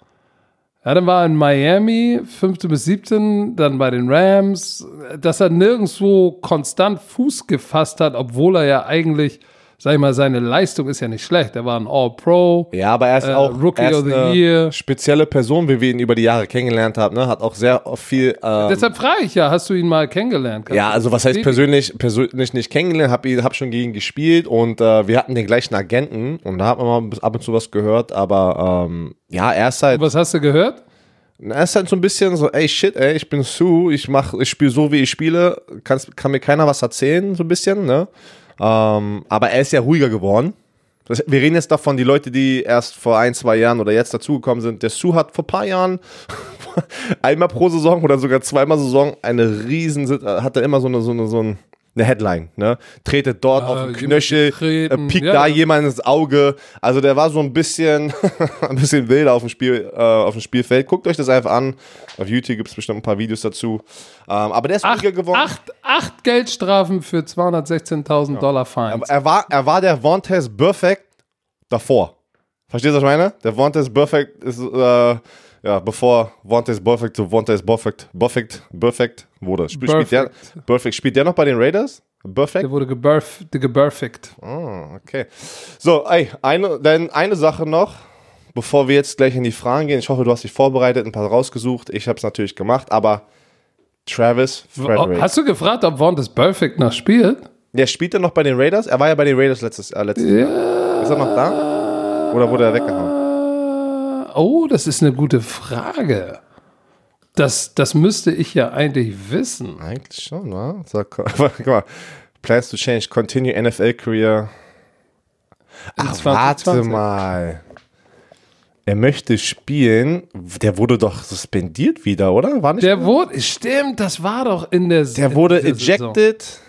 ja, dann war er in Miami, 15 bis 17, dann bei den Rams, dass er nirgendwo konstant Fuß gefasst hat, obwohl er ja eigentlich, sag ich mal, seine Leistung ist ja nicht schlecht. Er war ein All-Pro.
Ja, aber er ist
Äh,
auch
Rookie
er ist
of the
eine
Year.
spezielle Person, wie wir ihn über die Jahre kennengelernt haben. Ne? Hat auch sehr viel. Ähm,
Deshalb frage ich ja, hast du ihn mal kennengelernt? Kannst
ja, also was heißt persönlich, persönlich nicht kennengelernt, hab, ihn- hab schon gegen ihn gespielt und äh, wir hatten den gleichen Agenten und da hat man mal ab und zu was gehört, aber ähm, ja, er ist halt,
Was hast du gehört?
er ist halt so ein bisschen so, ey shit, ey, ich bin Sue, ich mach, ich spiele so wie ich spiele, kann's, kann mir keiner was erzählen, so ein bisschen, ne? Ähm, aber er ist ja ruhiger geworden. Das, wir reden jetzt davon, die Leute, die erst vor ein, zwei Jahren oder jetzt dazugekommen sind. Der Sue hat vor ein paar Jahren einmal pro Saison oder sogar zweimal Saison eine riesen, hat er immer so eine, so eine, so ein, eine Headline, ne? Tretet dort auf den
jemand
Knöchel, äh,
getreten,
piekt
ja,
da
ja.
jemand ins Auge. Also der war so ein bisschen, ein bisschen wilder auf dem Spiel, äh, auf dem Spielfeld. Guckt euch das einfach an. Auf YouTube gibt es bestimmt ein paar Videos dazu. Ähm, aber der ist
Acht,
geworden.
acht, acht Geldstrafen für 216.000 Dollar Fines.
Er war, er war der Vontaze Perfect davor. Verstehst du, was ich meine? Der Vontaze Perfect ist, äh, ja, bevor Vontaze Perfect zu Vontaze Perfect, Perfect, Perfect wurde. Spiel, spielt der, Perfect. Spielt der noch bei den Raiders? Perfect?
Der wurde geburf, geburfigt.
Ah, okay. So, ey, eine, dann eine Sache noch, bevor wir jetzt gleich in die Fragen gehen. Ich hoffe, du hast dich vorbereitet, ein paar rausgesucht. Ich habe es natürlich gemacht, aber Travis Frederick.
Hast du gefragt, ob Vaughn das Perfect noch spielt?
Der spielt er noch bei den Raiders? Er war ja bei den Raiders letztes, äh, letztes Jahr. Ist er noch da? Oder wurde er weggehauen?
Oh, das ist eine gute Frage. Das, das müsste ich ja eigentlich wissen.
Eigentlich schon, wa? So, gu- guck mal. Plans to change, continue NFL career. Ach, warte
2020.
mal. Er möchte spielen. Der wurde doch suspendiert wieder, oder? War nicht
Der wurde, stimmt, das war doch in der
Der wurde
in Saison.
ejected.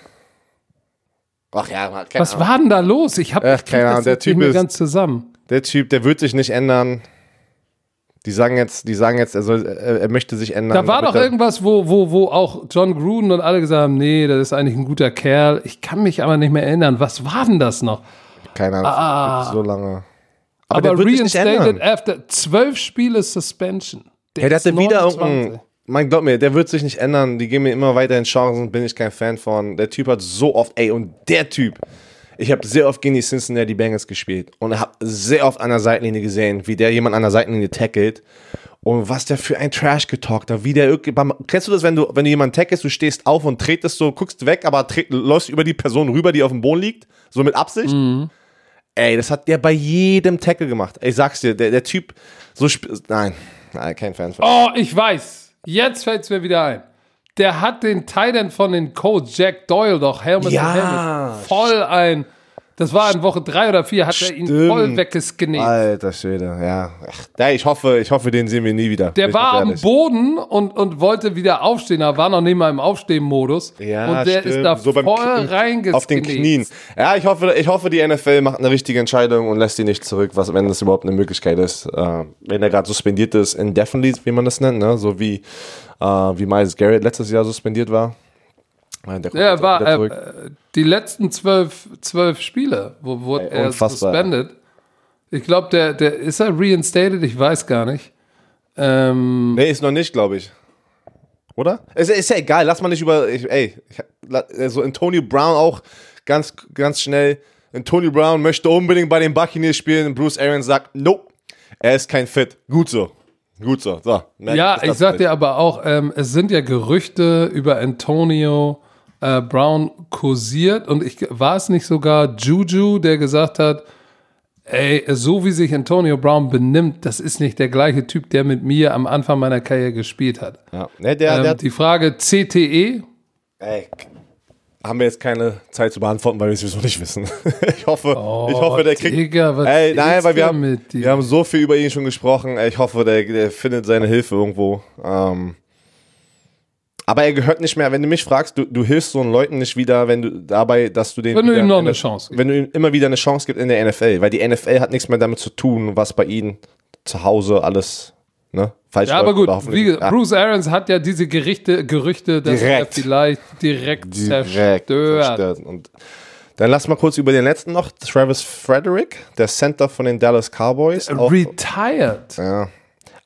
Ach ja, man, keine
Was
Ahnung.
war denn da los? Ich habe
keine Ahnung, der Typ ist-
ganz zusammen.
Der Typ, der wird sich nicht ändern. Die sagen jetzt, die sagen jetzt, er, soll, er, möchte sich ändern.
Da war doch irgendwas, wo, wo, wo auch John Gruden und alle gesagt haben, nee, das ist eigentlich ein guter Kerl. Ich kann mich aber nicht mehr erinnern. Was war denn das noch?
Keine Ahnung,
Ah.
so lange.
Aber,
der wird sich nicht
reinstated
ändern.
after zwölf Spiele Suspension.
Ja, der
ist
hatte wieder
29.
irgendein. Mein glaub mir, der wird sich nicht ändern. Die geben mir immer weiterhin Chancen, bin ich kein Fan von. Der Typ hat so oft, ey, und der Typ, ich habe sehr oft gegen die Cincinnati Bengals gespielt und habe sehr oft an der Seitenlinie gesehen, wie der jemand an der Seitenlinie tackelt und was der für ein Trash getalkt hat, wie der irgendwie, kennst du das, wenn du, wenn du jemanden tackelst, du stehst auf und tretest so, guckst weg, aber tret, läufst über die Person rüber, die auf dem Boden liegt, so mit Absicht? Ey, das hat der bei jedem Tackle gemacht. Ey, sag's dir, der, der Typ, so, nein, nein, kein Fan von.
Oh, ich weiß. Jetzt fällt es mir wieder ein. Der hat den Titan von den Colts, Jack Doyle, doch Helmet
Ja,
Helmet, voll ein. Das war in Woche drei oder vier, hat er ihn
Stimmt.
voll weggeskinnet.
Alter Schwede, ja. Ach, ich hoffe, ich hoffe, den sehen wir nie wieder.
Der war am. Boden und, und wollte wieder aufstehen, aber war noch nicht mal im Aufstehen-Modus.
Ja,
und der
stimmt.
ist da
So
voll reingeskinnet.
Auf den Knien. Ja, ich hoffe, ich hoffe, die NFL macht eine richtige Entscheidung und lässt ihn nicht zurück, was, wenn das überhaupt eine Möglichkeit ist. Äh, wenn er gerade suspendiert ist, indefinitely, wie man das nennt, ne? so wie, äh, wie Miles Garrett letztes Jahr suspendiert war. Äh, Der kommt
Ja,
jetzt
war
wieder
äh,
zurück.
äh, die letzten zwölf, zwölf Spiele, wo wurde er
unfassbar.
suspended. Ich glaube, der, der ist er reinstated, ich weiß gar nicht. Ähm,
Nee, ist noch nicht, glaube ich. Oder? Ist, ist ja egal, lass mal nicht über. Ich, ey, so Antonio Brown auch ganz, ganz schnell. Antonio Brown möchte unbedingt bei den Buccaneers spielen. Bruce Arians sagt, nope, er ist kein Fit. Gut so. Gut so. so
ja, ich sag
nicht.
dir aber auch, ähm, es sind ja Gerüchte über Antonio äh, Brown kursiert und ich war es nicht sogar Juju, der gesagt hat, ey, so wie sich Antonio Brown benimmt, das ist nicht der gleiche Typ, der mit mir am Anfang meiner Karriere gespielt hat.
Ja. Ne, der,
Ähm,
der,
die Frage CTE,
ey, haben wir jetzt keine Zeit zu beantworten, weil wir es sowieso nicht wissen. ich hoffe,
Oh,
ich hoffe, der kriegt.
Digga, was
ey, nein, weil wir haben, wir haben so viel über ihn schon gesprochen. Ey, ich hoffe, der, der findet seine Hilfe irgendwo. Ähm, aber er gehört nicht mehr, wenn du mich fragst, du, du hilfst so einen Leuten nicht wieder, wenn du dabei, dass du den.
Wenn du ihm noch eine Chance gibst.
Wenn du ihm immer wieder eine Chance gibst in der NFL, weil die NFL hat nichts mehr damit zu tun, was bei ihnen zu Hause alles ne, falsch
Ja, aber gut, wie,
ja.
Bruce Arians hat ja diese Gerichte, Gerüchte, dass
Direkt.
er vielleicht direkt,
direkt
zerstört.
zerstört. Und dann lass mal kurz über den letzten noch, Travis Frederick, der Center von den Dallas Cowboys. Auch,
Retired.
ja.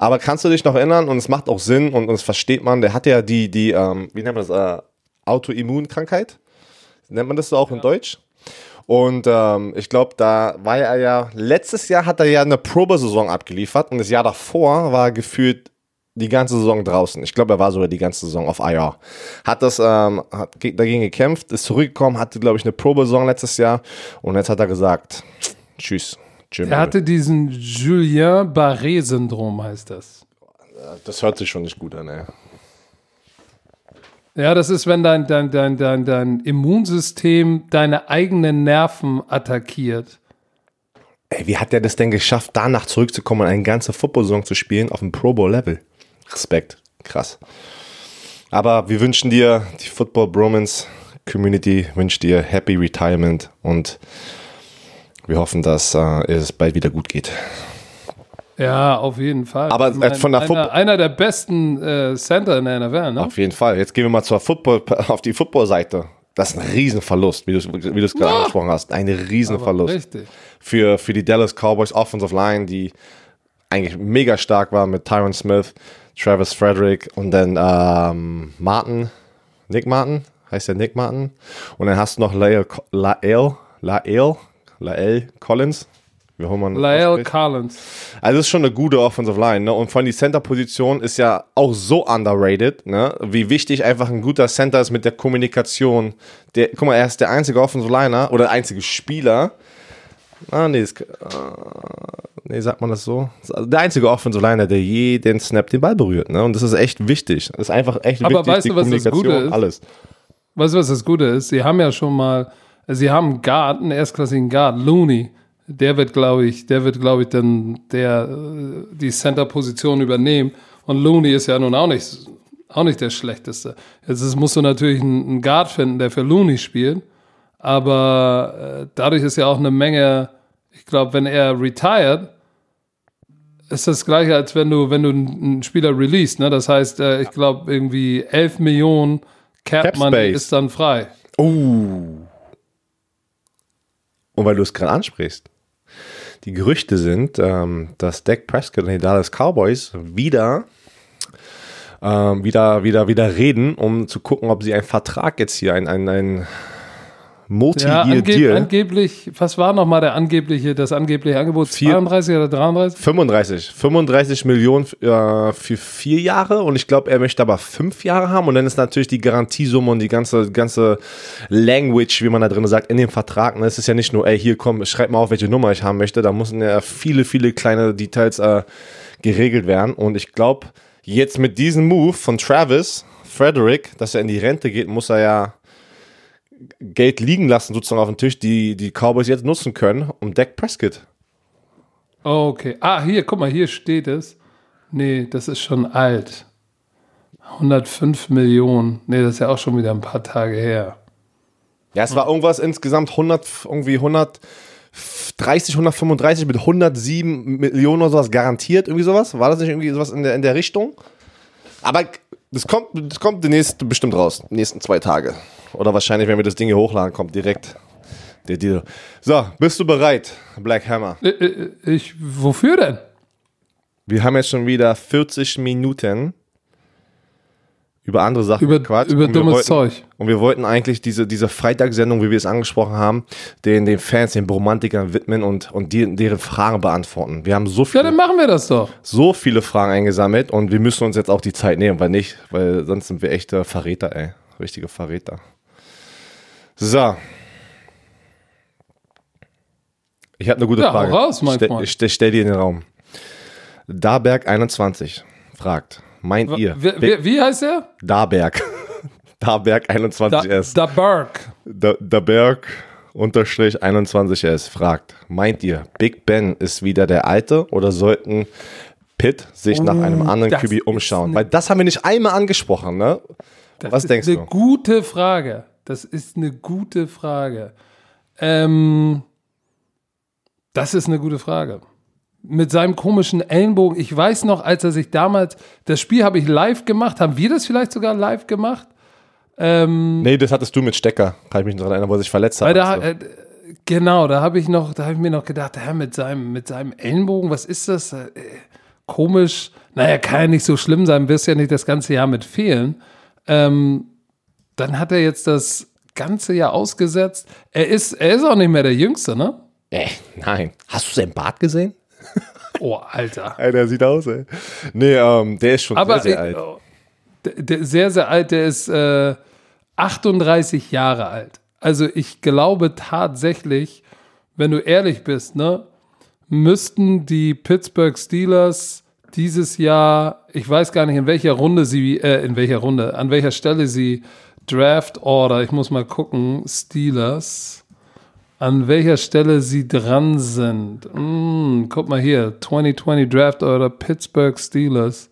Aber kannst du dich noch erinnern, und es macht auch Sinn und, das versteht man, der hat ja die, die ähm, wie nennt man das, äh, Autoimmunkrankheit, nennt man das so auch in Deutsch. Und ähm, ich glaube, da war er ja, letztes Jahr hat er ja eine Probesaison abgeliefert und das Jahr davor war gefühlt die ganze Saison draußen. Ich glaube, er war sogar die ganze Saison auf IR. Hat das, ähm, hat ge- dagegen gekämpft, ist zurückgekommen, hatte, glaube ich, eine Probesaison letztes Jahr und jetzt hat er gesagt, tschüss. Jim.
Er hatte diesen Julien Barré-Syndrom, heißt das.
das hört sich schon nicht gut an, ey.
Ja, das ist, wenn dein, dein, dein, dein, dein Immunsystem deine eigenen Nerven attackiert.
Ey, wie hat er das denn geschafft, danach zurückzukommen und eine ganze Football-Saison zu spielen auf dem Pro Bowl-Level? Respekt. Krass. Aber wir wünschen dir, die Football Bromance Community wünscht dir Happy Retirement und wir hoffen, dass äh, es bald wieder gut geht.
Ja, auf jeden Fall.
Aber,
Ich meine,
äh, von der
einer, einer der besten äh, Center in der NFL, ne?
Auf jeden Fall. Jetzt gehen wir mal zur Football, auf die Football-Seite. Das ist ein Riesenverlust, wie du es gerade angesprochen hast. Ein Riesenverlust.
Richtig.
für, für die Dallas Cowboys Offensive Line, die eigentlich mega stark war mit Tyron Smith, Travis Frederick und dann ähm, Martin, Nick Martin, heißt der Nick Martin. Und dann hast du noch Lael, Lael, Lael, Lael Collins. Wie auch immer
Lael. Collins.
Also das ist schon eine gute Offensive Line, ne? Und von die Center-Position ist ja auch so underrated, ne? Wie wichtig einfach ein guter Center ist mit der Kommunikation. Der, guck mal, er ist der einzige Offensive Liner oder der einzige Spieler. Ah, nee, das, äh, nee, sagt man das so? Der einzige Offensive Liner, der jeden Snap den Ball berührt, ne? Und das ist echt wichtig. Das ist einfach echt
Aber
wichtig,
weißt du, was das Gute ist?
alles.
Weißt du, was das Gute ist? Sie haben ja schon mal, sie haben einen Guard, einen erstklassigen Guard, Looney. Der wird, glaube ich, der wird, glaube ich, dann der, äh, die Center-Position übernehmen. Und Looney ist ja nun auch nicht, auch nicht der Schlechteste. Jetzt ist, musst du natürlich einen, Guard finden, der für Looney spielt. Aber äh, dadurch ist ja auch eine Menge, ich glaube, wenn er retired, ist das gleiche, als wenn du, wenn du einen Spieler release. Ne? Das heißt, äh, ich glaube, irgendwie 11 Millionen Cap,
Cap
Money ist dann frei.
Uh. Und weil du es gerade ansprichst, die Gerüchte sind, ähm, dass Dak Prescott und die Dallas Cowboys wieder, ähm, wieder, wieder, wieder reden, um zu gucken, ob sie einen Vertrag jetzt hier, ein, ein, ein
Ja,
Multi-Year
angeb
Deal,
angeblich, was war nochmal der angebliche, das angebliche Angebot?
Vier-
32 oder 33?
35, 35 Millionen äh, für vier Jahre und ich glaube, er möchte aber fünf Jahre haben und dann ist natürlich die Garantiesumme und die ganze, ganze Language, wie man da drin sagt, in dem Vertrag. Ne? Es ist ja nicht nur, ey, hier komm, schreib mal auf, welche Nummer ich haben möchte. Da müssen ja viele, viele kleine Details äh, geregelt werden und ich glaube, jetzt mit diesem Move von Travis Frederick, dass er in die Rente geht, muss er ja Geld liegen lassen, sozusagen auf dem Tisch, die die Cowboys jetzt nutzen können, um Dak Prescott
Oh, okay. Ah, hier, guck mal, hier steht es. Nee, das ist schon alt. 105 Millionen. Nee, das ist ja auch schon wieder ein paar Tage her.
Ja, es war irgendwas insgesamt 100, irgendwie 130, 135 mit 107 Millionen oder sowas garantiert, irgendwie sowas. War das nicht irgendwie sowas in der, in der Richtung? Aber das kommt, das kommt demnächst bestimmt raus, die nächsten zwei Tage. Oder wahrscheinlich, wenn wir das Ding hier hochladen, kommt direkt der Deal. So, bist du bereit, Black Hammer?
Äh, äh, Ich, wofür denn?
Wir haben jetzt schon wieder 40 Minuten über andere Sachen
Über,
gequatscht.
über dummes
wollten,
Zeug.
Und wir wollten eigentlich diese, diese Freitagssendung, wie wir es angesprochen haben, den, den Fans, den Romantikern widmen und, und die, deren Fragen beantworten. Wir haben so
Ja,
viele,
dann machen wir das doch.
so viele Fragen eingesammelt und wir müssen uns jetzt auch die Zeit nehmen, weil nicht, weil sonst sind wir echte Verräter, ey. Richtige Verräter. So. Ich habe eine gute
Ja,
Frage.
hau raus, mein
Ste-
Freund.
Ich stell dir in den Raum. Daberg21 fragt, meint ihr,
Wie, wie, heißt er?
Daberg, Daberg
Da,
21S,
da Burke.
Da, Daberg unterstrich 21S fragt, meint ihr, Big Ben ist wieder der Alte oder sollten Pitt sich nach einem anderen
Oh, das
QB
ist
umschauen?
eine-
Weil das haben wir nicht einmal angesprochen, ne?
Das
Was
ist
denkst
eine
du?
gute Frage. Das ist eine gute Frage. Ähm, das ist eine gute Frage. Mit seinem komischen Ellenbogen. Ich weiß noch, als er sich damals, das Spiel habe ich live gemacht. Haben wir das vielleicht sogar live gemacht?
Nee, das hattest du mit Stecker, kann ich mich noch daran erinnern, wo er sich verletzt hat.
Weil da, äh, genau, da habe ich noch, da habe ich mir noch gedacht, ja, mit seinem, mit seinem Ellenbogen, was ist das? Äh, komisch. Naja, kann ja nicht so schlimm sein, wirst ja nicht das ganze Jahr mit fehlen. Ähm, dann hat er jetzt das ganze Jahr ausgesetzt. Er ist, er ist auch nicht mehr der Jüngste, ne?
äh, nein. Hast du seinen Bart gesehen?
Oh, Alter.
Der sieht aus, ey. Nee, ähm, der ist schon
Aber
sehr, sehr alt.
oh, der, der, sehr, sehr alt, der ist äh, 38 Jahre alt. Also ich glaube tatsächlich, wenn du ehrlich bist, ne, müssten die Pittsburgh Steelers dieses Jahr, ich weiß gar nicht, in welcher Runde sie, äh, in welcher Runde, an welcher Stelle sie Draft Order, ich muss mal gucken, Steelers, an welcher Stelle sie dran sind. Mm, guck mal hier, 2020 Draft Order, Pittsburgh Steelers.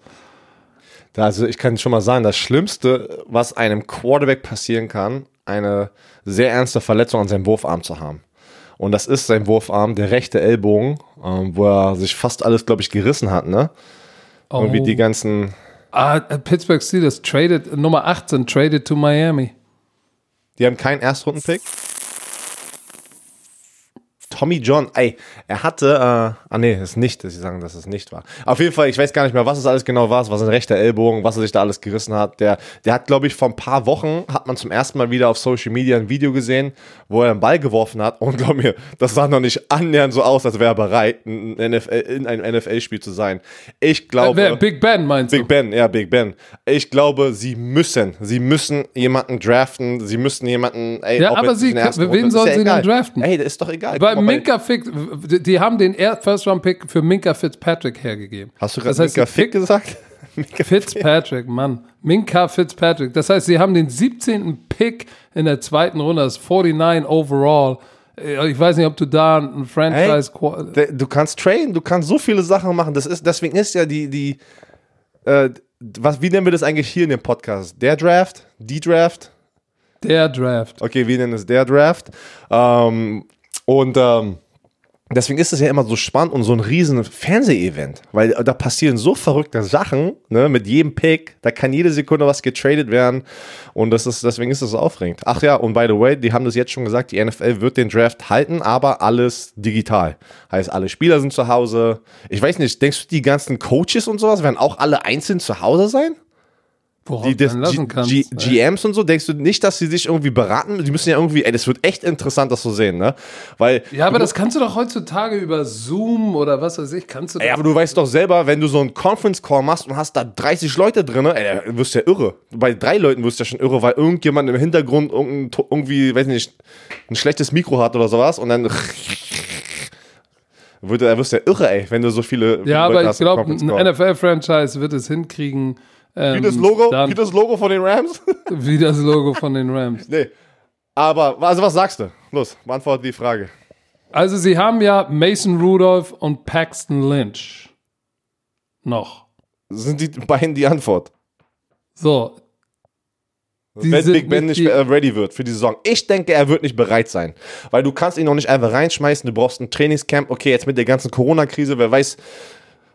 Also ich kann schon mal sagen, das Schlimmste, was einem Quarterback passieren kann, eine sehr ernste Verletzung an seinem Wurfarm zu haben. Und das ist sein Wurfarm, der rechte Ellbogen, ähm, wo er sich fast alles, glaube ich, gerissen hat, ne? Irgendwie
Oh.
die ganzen.
Ah, äh, Pittsburgh Steelers traded, Nummer 18, traded to Miami.
Die haben keinen Erstrundenpick. Tommy John, ey, er hatte, äh, ah nee, ist nicht, dass sie sagen, dass es nicht war. Auf jeden Fall, ich weiß gar nicht mehr, was es alles genau war, es war sein rechter Ellbogen, was er sich da alles gerissen hat. Der, der hat, glaube ich, vor ein paar Wochen, hat man zum ersten Mal wieder auf Social Media ein Video gesehen, wo er einen Ball geworfen hat und glaub mir, das sah noch nicht annähernd so aus, als wäre er bereit, ein NFL, in einem NFL-Spiel zu sein. Ich glaube...
Äh, Wer, Big Ben meinst
Big
du?
Ben, ja, Big Ben. Ich glaube, sie müssen, sie müssen jemanden draften, sie müssen jemanden, ey,
Ja, aber sie- wen sollen sie denn draften?
Ey, das ist doch egal.
Weil Minka Fick, die haben den First-Round-Pick für Minka Fitzpatrick hergegeben.
Hast du
Das
gerade
heißt,
Minka Fick gesagt? Minka
Fitzpatrick, Mann. Minka Fitzpatrick. Das heißt, sie haben den 17. Pick in der zweiten Runde, das ist 49 overall. Äh, Ich weiß nicht, ob du da ein Franchise.
Der- Du kannst traden, du kannst so viele Sachen machen. Das ist, deswegen ist ja die, die, äh, was, wie nennen wir das eigentlich hier in dem Podcast? Der Draft? Die Draft?
der Draft.
Okay, wir nennen es der Draft. Ähm, und ähm, deswegen ist es ja immer so spannend und so ein riesen Fernseh-Event, weil da passieren so verrückte Sachen, ne, mit jedem Pick, da kann jede Sekunde was getradet werden und das ist, deswegen ist es so aufregend. Ach ja, und by the way, die haben das jetzt schon gesagt, die NFL wird den Draft halten, aber alles digital. Heißt, alle Spieler sind zu Hause. Ich weiß nicht, denkst du, die ganzen Coaches und sowas werden auch alle einzeln zu Hause sein?
Worauf
die das
dann lassen kannst.
G. GMs und so, denkst du nicht, dass sie sich irgendwie beraten? Die müssen ja irgendwie, ey, das wird echt interessant, das zu sehen, ne? Weil,
Ja, aber das kannst du doch heutzutage über Zoom oder was weiß ich, kannst du
ey, aber du weißt doch selber, wenn du so einen Conference Call machst und hast da 30 Leute drin, ey, da wirst du ja irre. Bei drei Leuten wirst du ja schon irre, weil irgendjemand im Hintergrund irgendwie, weiß nicht, ein schlechtes Mikro hat oder sowas und dann da wirst du ja irre, ey, wenn du so viele,
Ja,
Leute
aber ich glaube, ein. NFL-Franchise wird es hinkriegen. Ähm,
Wie das Logo,
dann,
wie das Logo von den Rams?
wie das Logo von den Rams.
nee. Aber, also was sagst du? Los, beantworte die Frage.
Also, sie haben ja Mason Rudolph und Paxton Lynch. Noch.
Sind die beiden die Antwort?
So. Die
wenn Big Ben
nicht
äh, ready wird für die Saison. Ich denke, er wird nicht bereit sein. Weil du kannst ihn noch nicht einfach reinschmeißen. Du brauchst ein Trainingscamp. Okay, jetzt mit der ganzen Corona-Krise, wer weiß,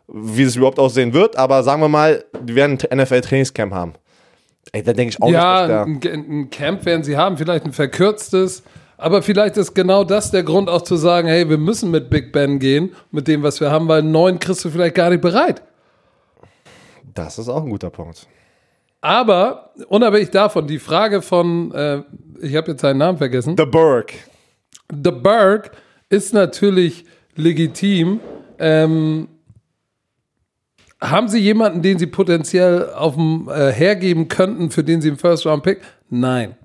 wie es überhaupt aussehen wird. Aber sagen wir mal, die werden ein NFL-Trainingscamp haben. Ey, da denke ich auch
Ja,
nicht, der...
ein, ein Camp werden sie haben, vielleicht ein verkürztes. Aber vielleicht ist genau das der Grund auch zu sagen, hey, wir müssen mit Big Ben gehen, mit dem, was wir haben, weil einen neuen kriegst du vielleicht gar nicht bereit.
Das ist auch ein guter Punkt.
Aber unabhängig davon, die Frage von, äh, ich habe jetzt seinen Namen vergessen,
The Burke.
The Berg ist natürlich legitim. Ähm, haben Sie jemanden, den Sie potenziell auf dem äh, hergeben könnten, für den Sie einen First-Round-Pick? Nein.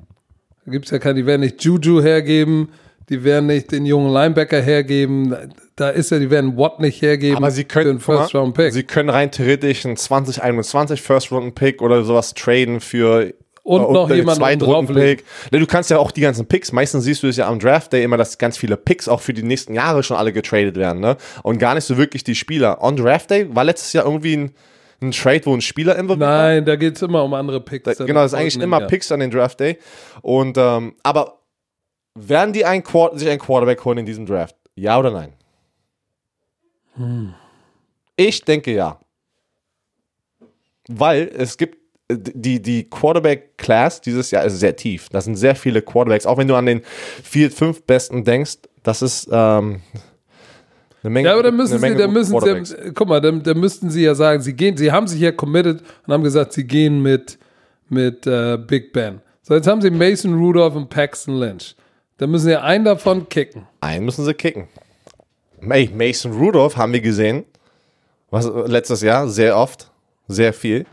Da gibt es ja keine, die werden nicht Juju hergeben, Die werden nicht den jungen Linebacker hergeben. Da ist ja, die werden Watt nicht hergeben.
Aber sie
für
können,
einen First Round Pick.
sie können rein theoretisch einen 2021 First Round Pick oder sowas traden für
Und
äh,
noch
einen
jemanden
Zweitrunden
drauflegen.
Pick. Ne, Du kannst ja auch die ganzen Picks, meistens siehst du es ja am Draft Day immer, dass ganz viele Picks auch für die nächsten Jahre schon alle getradet werden, ne? Und gar nicht so wirklich die Spieler. On Draft Day war letztes Jahr irgendwie ein, ein Trade, wo ein Spieler involviert war.
Nein, da geht es immer um andere Picks.
Da, genau, das ist eigentlich immer Picks an den Draft Day. Und ähm, aber werden die ein sich einen Quarterback holen in diesem Draft? Ja oder nein? Ich denke ja. Weil es gibt die, die Quarterback-Class dieses Jahr ist sehr tief. Das sind sehr viele Quarterbacks. Auch wenn du an den vier, fünf Besten denkst, das ist ähm, eine Menge.
Ja, aber dann müssen sie, dann müssen sie, guck mal, dann, dann müssten sie ja sagen, sie gehen, sie haben sich ja committed und haben gesagt, sie gehen mit, mit äh, Big Ben. So, jetzt haben sie Mason Rudolph und Paxton Lynch. Dann müssen sie einen davon kicken.
Einen müssen sie kicken. Mason Rudolph haben wir gesehen. Was, letztes Jahr sehr oft. Sehr viel.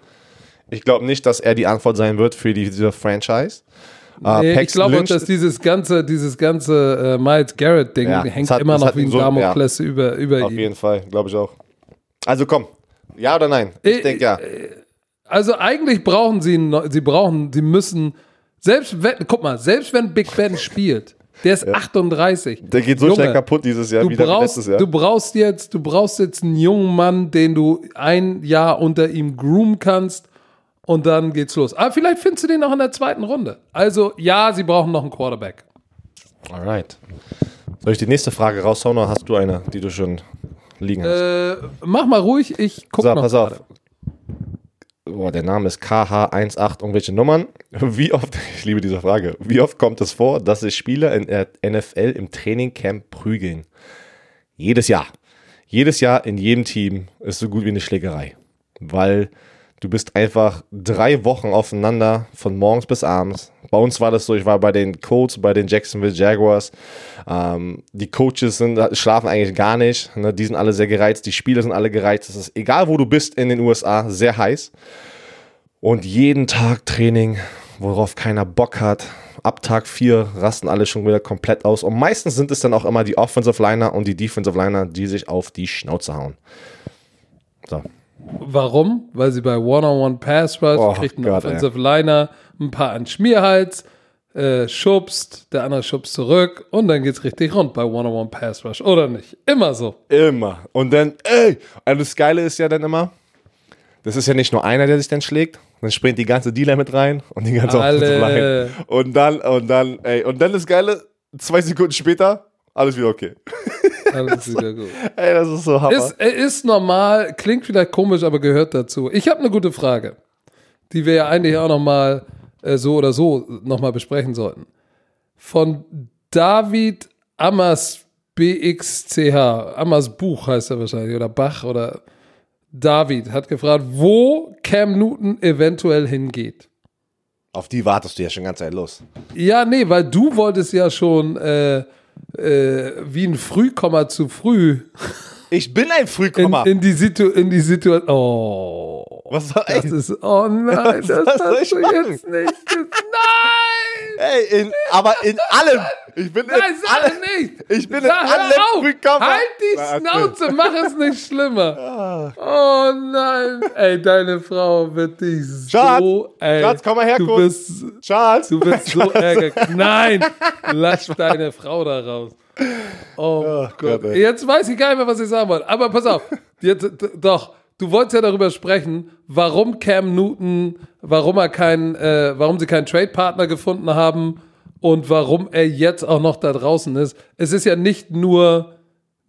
Ich glaube nicht, dass er die Antwort sein wird für die, diese Franchise. Äh,
Nee, ich glaube,
Lynch-
dass dieses ganze, dieses ganze äh, Miles Garrett-Ding
Ja,
hängt
hat-
immer noch wie ein
so-
Damokles über, über
Auf
ihn.
jeden Fall, glaube ich auch. Also komm. Ja oder nein? Ich
Äh,
denke ja.
Also eigentlich brauchen sie, sie brauchen, sie müssen, selbst wenn, guck mal, selbst wenn Big Ben spielt, der ist 38.
Der geht so
Junge,
schnell kaputt dieses Jahr
Du
wieder wie
brauchst,
letztes Jahr.
du brauchst jetzt, du brauchst jetzt einen jungen Mann, den du ein Jahr unter ihm groomen kannst und dann geht's los. Aber vielleicht findest du den noch in der zweiten Runde. Also ja, sie brauchen noch einen Quarterback.
Alright. Soll ich die nächste Frage raushauen oder hast du eine, die du schon liegen hast?
Äh, mach mal ruhig, ich guck
so,
noch
pass
gerade.
auf. Boah, der Name ist KH18, irgendwelche Nummern. Wie oft, ich liebe diese Frage, wie oft kommt es vor, dass sich Spieler in der NFL im Trainingcamp prügeln? Jedes Jahr. Jedes Jahr in jedem Team ist so gut wie eine Schlägerei. Weil du bist einfach drei Wochen aufeinander, von morgens bis abends. Bei uns war das so, ich war bei den Colts, bei den Jacksonville Jaguars. Ähm, die Coaches sind, schlafen eigentlich gar nicht. Ne? Die sind alle sehr gereizt, die Spieler sind alle gereizt. Es ist, egal wo du bist in den USA, sehr heiß. Und jeden Tag Training, worauf keiner Bock hat. Ab Tag 4 rasten alle schon wieder komplett aus. Und meistens sind es dann auch immer die Offensive Liner und die Defensive Liner, die sich auf die Schnauze hauen. So.
Warum? Weil sie bei One-on-One-Pass Rush
Oh
kriegt ein
Gott,
Offensive Liner ein paar an Schmierhals, äh, schubst, der andere schubst zurück und dann geht's richtig rund bei One-on-One-Pass Rush. Oder nicht? Immer so.
Immer. Und dann, ey, und das Geile ist ja dann immer, das ist ja nicht nur einer, der sich dann schlägt, dann springt die ganze Dealer mit rein und die ganze
Alle.
Offensive Line. Und dann, und dann, ey, und dann das Geile, zwei Sekunden später, alles wieder okay.
Alles wieder gut.
Ey, das ist so Hammer.
Ist, äh, ist normal, klingt vielleicht komisch, aber gehört dazu. Ich habe eine gute Frage, die wir ja eigentlich auch noch mal äh, so oder so noch mal besprechen sollten. Von David Ammers BXCH, Ammers Buch heißt er wahrscheinlich, oder Bach oder David hat gefragt, wo Cam Newton eventuell hingeht.
Auf die wartest du ja schon ganz Zeit los.
Ja, nee, weil du wolltest ja schon äh, äh, wie ein Frühkommer zu früh
Ich bin ein
in,
Frühkommer.
in die Situ in die Situation. Oh.
Was soll
Das
ey,
ist, oh nein, das
Was soll
hast
ich
jetzt nicht. Nein!
Ey, in, aber in allem. Ich bin
Nein,
in
sag
allem.
nicht!
Ich bin in
Sag, hör
allem
auf! Halt die
Na.
Schnauze, mach es nicht schlimmer. Oh nein, ey, deine Frau wird dich
Schatz,
so, ey.
Schatz, komm mal her
du
kurz.
Bist,
Charles.
du bist so ärgerlich. Nein, lass deine Frau da raus. Oh, Gott.
Gott, ey.
Jetzt weiß ich gar nicht mehr, was ich sagen wollte. Aber pass auf. Jetzt, doch, du wolltest ja darüber sprechen, warum Cam Newton, warum er keinen, äh, warum sie keinen Trade-Partner gefunden haben und warum er jetzt auch noch da draußen ist. Es ist ja nicht nur,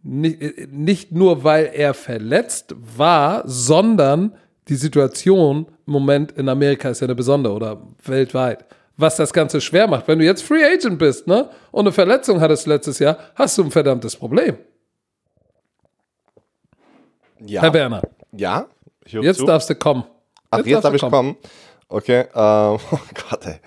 nicht, nicht nur, weil er verletzt war, sondern die Situation im Moment in Amerika ist ja eine besondere oder weltweit. Was das Ganze schwer macht. Wenn du jetzt Free Agent bist, ne, und eine Verletzung hattest letztes Jahr, hast du ein verdammtes Problem.
Ja.
Herr Werner,
Ja.
Jetzt
zu.
darfst du kommen.
Ach, jetzt,
darfst
darf ich kommen. Okay. Ähm, oh Gott, ey.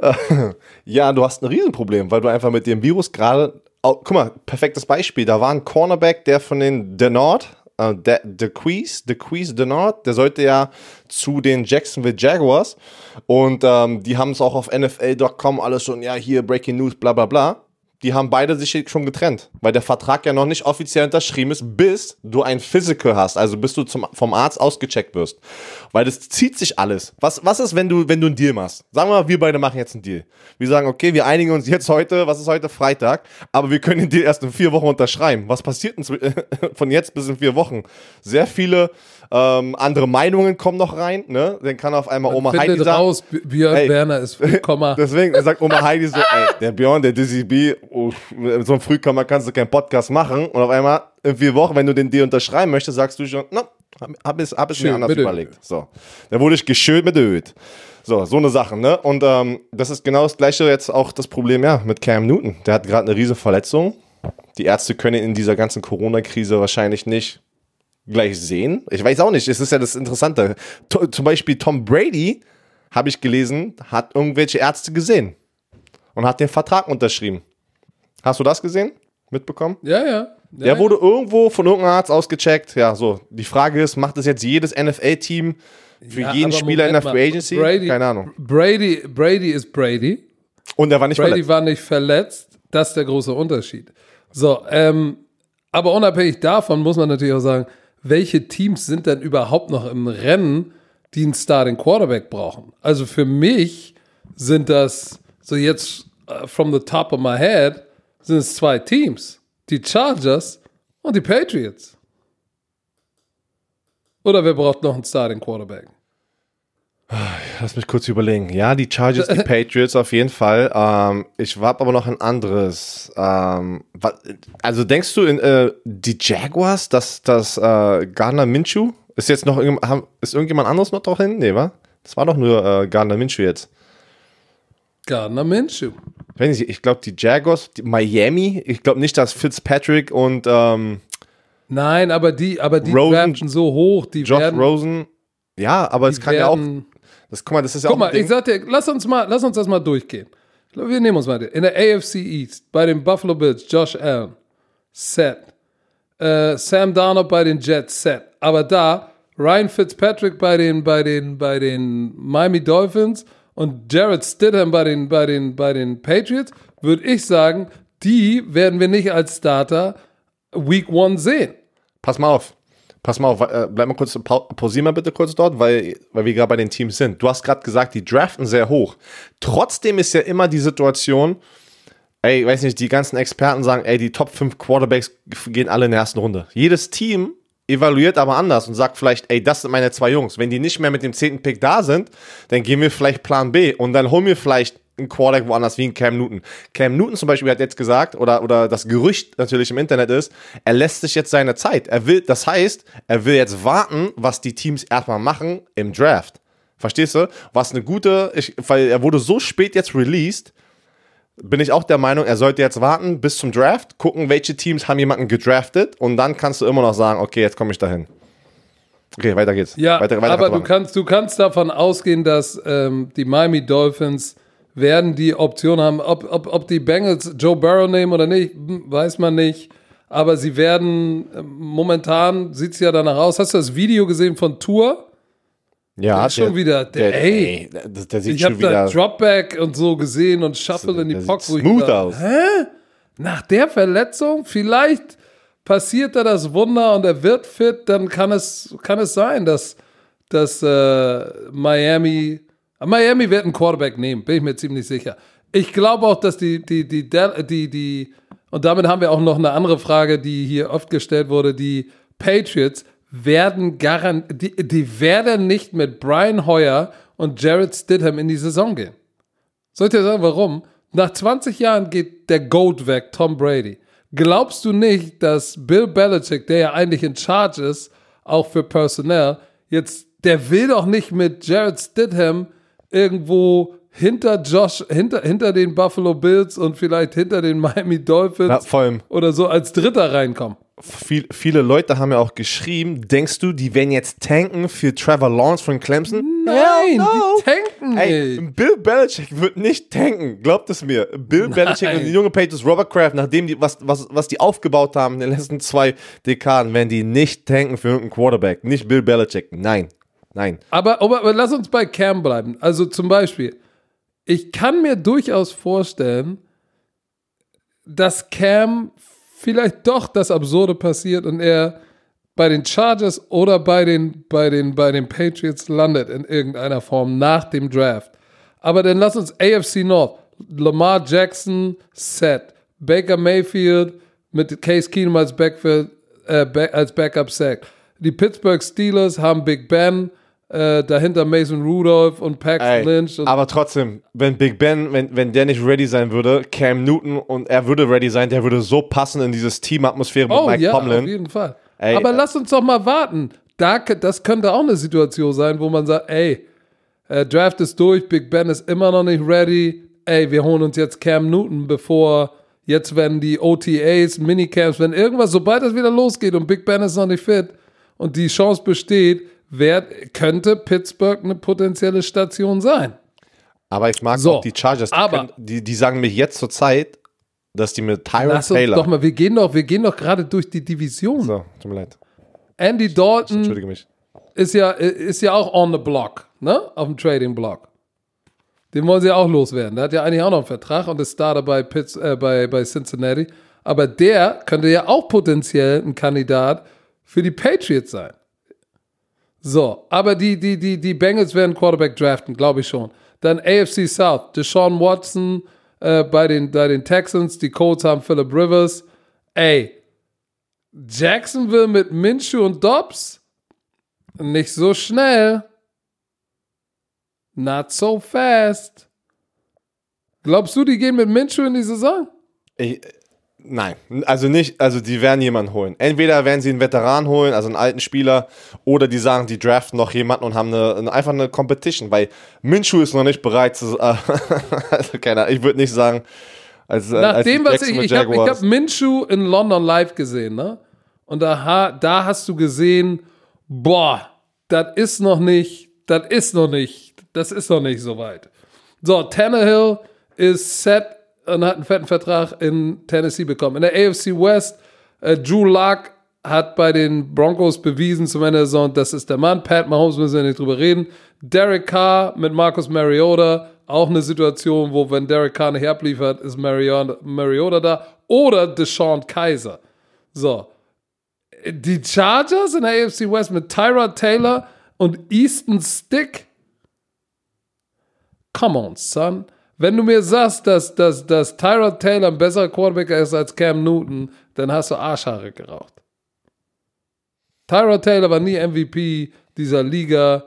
Äh, ja, du hast ein Riesenproblem, weil du einfach mit dem Virus gerade. Oh, guck mal, perfektes Beispiel. Da war ein Cornerback, der von den Denard, äh, der DeQueeze, DeQueeze Denard, der sollte ja zu den Jacksonville Jaguars. Und ähm, die haben es auch auf NFL.com alles schon, ja, hier Breaking News, bla bla bla. Die haben beide sich schon getrennt, weil der Vertrag ja noch nicht offiziell unterschrieben ist, bis du ein Physical hast, also bis du zum, vom Arzt ausgecheckt wirst. Weil das zieht sich alles. Was, was ist, wenn du, wenn du einen Deal machst? Sagen wir mal, wir beide machen jetzt einen Deal. Wir sagen, okay, wir einigen uns jetzt heute, was ist heute? Freitag, aber wir können den Deal erst in vier Wochen unterschreiben. Was passiert denn von jetzt bis in vier Wochen? Sehr viele ähm, andere Meinungen kommen noch rein, ne? Dann kann auf einmal Oma Heidi sagen.
raus, Björn ey, Werner ist Frühkomma.
Deswegen sagt Oma Heidi so, ey, der Björn, der Dizzy B, oh, mit so einem Frühkomma kannst du keinen Podcast machen. Und auf einmal in vier Wochen, wenn du den Deal unterschreiben möchtest, sagst du schon, no, hab es, hab es mir anders überlegt. So. Dann wurde ich geschönt mit Öd. So, so eine Sache, ne? Und ähm, das ist genau das gleiche jetzt auch das Problem, ja, mit Cam Newton. Der hat gerade eine riesige Verletzung. Die Ärzte können in dieser ganzen Corona-Krise wahrscheinlich nicht gleich sehen. Ich weiß auch nicht, es ist ja das Interessante. To zum Beispiel Tom Brady, habe ich gelesen, hat irgendwelche Ärzte gesehen und hat den Vertrag unterschrieben. Hast du das gesehen? Mitbekommen?
Ja, ja. ja
Der wurde irgendwo von irgendeinem Arzt ausgecheckt. Ja, so. Die Frage ist, macht das jetzt jedes NFL-Team für ja, jeden Spieler in der Free Agency?
Brady,
Keine Ahnung.
Brady, Brady ist Brady.
Und er war nicht
Brady
verletzt.
war nicht verletzt. Das ist der große Unterschied. So, ähm, aber unabhängig davon muss man natürlich auch sagen, welche Teams sind denn überhaupt noch im Rennen, die einen Starting Quarterback brauchen? Also für mich sind das, so jetzt uh, from the top of my head, sind es zwei Teams. Die Chargers und die Patriots. Oder wer braucht noch einen Starting Quarterback?
Lass mich kurz überlegen. Ja, die Chargers, die Patriots auf jeden Fall. Ähm, ich habe aber noch ein anderes. Ähm, also denkst du in äh, die Jaguars, dass das äh, Gardner Minshew ist jetzt noch ist irgendjemand anderes noch drin? Nee, wa? Das war doch nur äh, Gardner Minshew jetzt.
Gardner Minshew.
Ich, ich glaube die Jaguars, die Miami. Ich glaube nicht, dass Fitzpatrick und ähm,
Nein, aber die, aber die Rosen, so hoch, die
Josh
werden,
Rosen. Ja, aber es kann werden, ja auch das, guck mal, das ist ja
guck
auch
mal, ich sag dir, lass uns mal, lass uns das mal durchgehen. Wir nehmen uns mal in der AFC East bei den Buffalo Bills, Josh Allen, set. Äh, Sam Darnold bei den Jets, set. Aber da Ryan Fitzpatrick bei den, bei den, bei den Miami Dolphins und Jared Stidham bei den, bei den, bei den Patriots, würde ich sagen, die werden wir nicht als Starter Week One sehen.
Pass mal auf. Pass mal auf, äh, bleib mal kurz, pausier mal bitte kurz dort, weil, weil wir gerade bei den Teams sind. Du hast gerade gesagt, die draften sehr hoch. Trotzdem ist ja immer die Situation, ey, weiß nicht, die ganzen Experten sagen, ey, die Top 5 Quarterbacks gehen alle in der ersten Runde. Jedes Team evaluiert aber anders und sagt vielleicht, ey, das sind meine zwei Jungs. Wenn die nicht mehr mit dem zehnten Pick da sind, dann gehen wir vielleicht Plan B und dann holen wir vielleicht ein Quarterback woanders wie ein Cam Newton. Cam Newton zum Beispiel hat jetzt gesagt, oder, oder das Gerücht natürlich im Internet ist, er lässt sich jetzt seine Zeit. Er will, das heißt, er will jetzt warten, was die Teams erstmal machen im Draft. Verstehst du? Was eine gute, ich, weil er wurde so spät jetzt released, bin ich auch der Meinung, er sollte jetzt warten bis zum Draft, gucken, welche Teams haben jemanden gedraftet und dann kannst du immer noch sagen, okay, jetzt komme ich dahin. Okay, weiter geht's.
Ja,
weiter, weiter
aber du kannst, du kannst davon ausgehen, dass ähm, die Miami Dolphins werden die Option haben, ob, ob, ob die Bengals Joe Burrow nehmen oder nicht, hm, weiß man nicht. Aber sie werden, äh, momentan sieht es ja danach aus. Hast du das Video gesehen von Tour?
Ja,
der schon wieder, der, der ey,
der, der sieht
ich habe da Dropback und so gesehen und Shuffle in die Pocket.
Smooth dachte, aus.
Hä? Nach der Verletzung, vielleicht passiert da das Wunder und er wird fit, dann kann es, kann es sein, dass, dass äh, Miami Miami wird einen Quarterback nehmen, bin ich mir ziemlich sicher. Ich glaube auch, dass die, die, die, die, die, und damit haben wir auch noch eine andere Frage, die hier oft gestellt wurde, die Patriots werden garant, die, die werden nicht mit Brian Hoyer und Jared Stidham in die Saison gehen. Soll ich dir sagen, warum? Nach 20 Jahren geht der Goat weg, Tom Brady. Glaubst du nicht, dass Bill Belichick, der ja eigentlich in Charge ist, auch für Personal, jetzt, der will doch nicht mit Jared Stidham irgendwo hinter Josh, hinter, hinter den Buffalo Bills und vielleicht hinter den Miami Dolphins
ja, vor allem
oder so als Dritter reinkommen.
Viel, viele Leute haben ja auch geschrieben, denkst du, die werden jetzt tanken für Trevor Lawrence von Clemson?
Nein, no. die tanken nicht. Ey,
Bill Belichick wird nicht tanken, glaubt es mir. Bill Belichick und die junge Patriots, Robert Kraft, nachdem die, was, was, was die aufgebaut haben in den letzten zwei Dekaden, werden die nicht tanken für irgendeinen Quarterback. Nicht Bill Belichick, nein. Nein.
Aber, aber, aber lass uns bei Cam bleiben. Also zum Beispiel, ich kann mir durchaus vorstellen, dass Cam vielleicht doch das Absurde passiert und er bei den Chargers oder bei den, bei den, bei den Patriots landet in irgendeiner Form nach dem Draft. Aber dann lass uns AFC North. Lamar Jackson set. Baker Mayfield mit Case Keenum als, Backfield, äh, als Backup Sack. Die Pittsburgh Steelers haben Big Ben, äh, dahinter Mason Rudolph und Paxton
Ey,
Lynch. Und
aber trotzdem, wenn Big Ben, wenn, wenn der nicht ready sein würde, Cam Newton und er würde ready sein, der würde so passen in dieses Teamatmosphäre mit
oh
Mike
ja, auf
Tomlin.
jeden Fall.
Ey,
aber
äh,
lass uns doch mal warten. Da, das könnte auch eine Situation sein, wo man sagt, ey, äh, Draft ist durch, Big Ben ist immer noch nicht ready. Ey, wir holen uns jetzt Cam Newton, bevor jetzt werden die OTAs, Minicamps, wenn irgendwas, sobald es wieder losgeht und Big Ben ist noch nicht fit und die Chance besteht, wer, könnte Pittsburgh eine potenzielle Station sein.
Aber ich mag
So,
auch die Chargers. Die,
aber-
können, die, die sagen mich jetzt zur Zeit, dass die mit Tyron
Lass uns
Taylor.
doch mal, wir gehen doch, wir gehen doch gerade durch die Division.
so, tut mir leid.
Andy Dalton
Entschuldige mich.
ist ja, ist ja auch on the block, ne? Auf dem Trading Block. Den wollen sie auch loswerden. Der hat ja eigentlich auch noch einen Vertrag und ist Starter bei, Pitts, äh, bei, bei Cincinnati. Aber der könnte ja auch potenziell ein Kandidat für die Patriots sein. So, aber die, die, die, die Bengals werden Quarterback draften, glaube ich schon. Dann AFC South, Deshaun Watson äh, bei, den, bei den Texans, die Colts haben Philip Rivers. Ey, Jacksonville mit Minshew und Dobbs? Nicht so schnell. Not so fast. Glaubst du, die gehen mit Minshew in die Saison?
Ich, nein, also nicht, also die werden jemanden holen. Entweder werden sie einen Veteran holen, also einen alten Spieler, oder die sagen, die draften noch jemanden und haben eine, einfach eine Competition, weil Minshew ist noch nicht bereit zu, äh, also keine Ahnung, ich würde nicht sagen, als, äh,
Nach
als
dem, was ich, ich habe hab Minshew in London live gesehen, ne? Und da, da hast du gesehen, boah, das ist noch nicht, das ist noch nicht, das ist noch nicht so weit. So, Tannehill ist set und hat einen fetten Vertrag in Tennessee bekommen. In der AFC West, äh, Drew Luck hat bei den Broncos bewiesen zum Ende der Saison, das ist der Mann. Pat Mahomes müssen wir nicht drüber reden. Derek Carr mit Marcus Mariota, auch eine Situation, wo wenn Derek Carr nicht abliefert, ist Mariota, Mariota da. Oder Deshaun Kaiser. So. Die Chargers in der AFC West mit Tyrod Taylor und Easton Stick. Come on, son. Wenn du mir sagst, dass, dass, dass Tyrod Taylor ein besserer Quarterback ist als Cam Newton, dann hast du Arschhaare geraucht. Tyrod Taylor war nie MVP dieser Liga.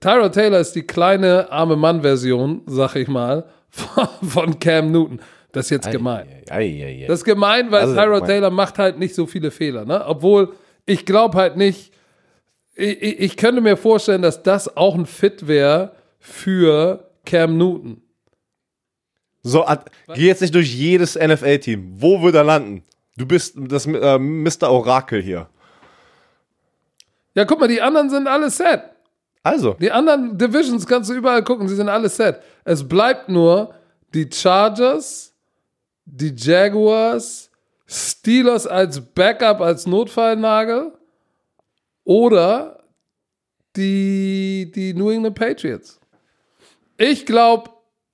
Tyrod Taylor ist die kleine arme Mann-Version, sag ich mal, von, Cam Newton. Das ist jetzt gemein.
Ei, ei, ei.
Das ist gemein, weil
Also,
Tyrod. Taylor macht halt nicht so viele Fehler. Ne? Obwohl, ich glaube halt nicht, ich, ich ich könnte mir vorstellen, dass das auch ein Fit wäre für Cam Newton.
So, at- geh jetzt nicht durch jedes NFL-Team. Wo wird er landen? Du bist das äh, Mr. Orakel hier.
Ja, guck mal, die anderen sind alle set.
Also,
Die anderen Divisions kannst du überall gucken, sie sind alle set. Es bleibt nur die Chargers, die Jaguars, Steelers als Backup, als Notfallnagel oder die, die New England Patriots. Ich glaube,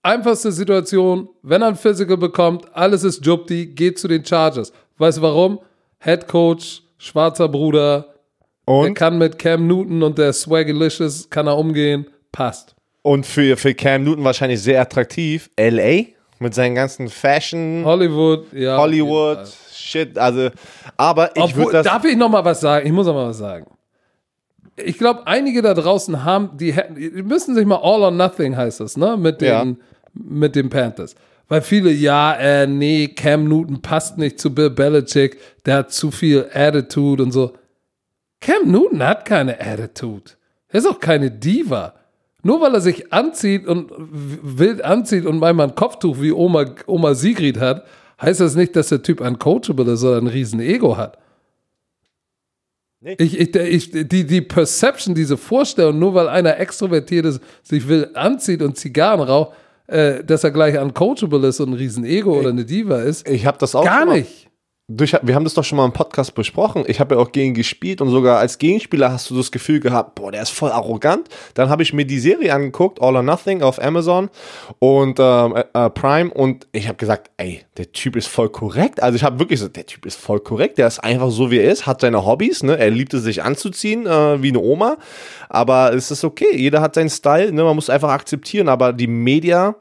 einfachste Situation, wenn er ein Physical bekommt, alles ist Jupti, geht zu den Chargers. Weißt du warum? Head Coach, schwarzer Bruder, er
und,
kann mit Cam Newton und der Swaggalicious kann er umgehen, passt.
und für, für Cam Newton wahrscheinlich sehr attraktiv. LA mit seinen ganzen Fashion,
Hollywood, ja.
Hollywood. Shit. Also, aber ich würde das.
darf ich noch mal was sagen? Ich muss noch mal was sagen. Ich glaube, einige da draußen haben, die, die müssen sich mal All or Nothing heißt das, ne? Mit den,
Ja.
Mit den Panthers. Weil viele, ja, äh, nee, Cam Newton passt nicht zu Bill Belichick, der hat zu viel Attitude und so. Cam Newton hat keine Attitude. Er ist auch keine Diva. Nur weil er sich anzieht und wild anzieht und manchmal ein Kopftuch wie Oma, Oma Sigrid hat, heißt das nicht, dass der Typ uncoachable ist oder ein riesen Ego hat.
Nee.
Ich, ich, ich, die, die Perception, diese Vorstellung, nur weil einer extrovertiert ist, sich will anzieht und Zigarren raucht, äh, dass er gleich uncoachable ist und ein riesen Ego oder eine Diva ist,
Ich habe das auch
gar nicht.
Durch, wir haben das doch schon mal im Podcast besprochen. Ich habe ja auch gegen gespielt und sogar als Gegenspieler hast du das Gefühl gehabt, boah, der ist voll arrogant. Dann habe ich mir die Serie angeguckt, All or Nothing auf Amazon und ähm, äh, Prime und ich habe gesagt, ey, der Typ ist voll korrekt. Also ich habe wirklich so, der Typ ist voll korrekt. Der ist einfach so wie er ist, hat seine Hobbys, ne? Er liebt es sich anzuziehen äh, wie eine Oma, aber es ist okay. Jeder hat seinen Style, ne? Man muss einfach akzeptieren. Aber die Media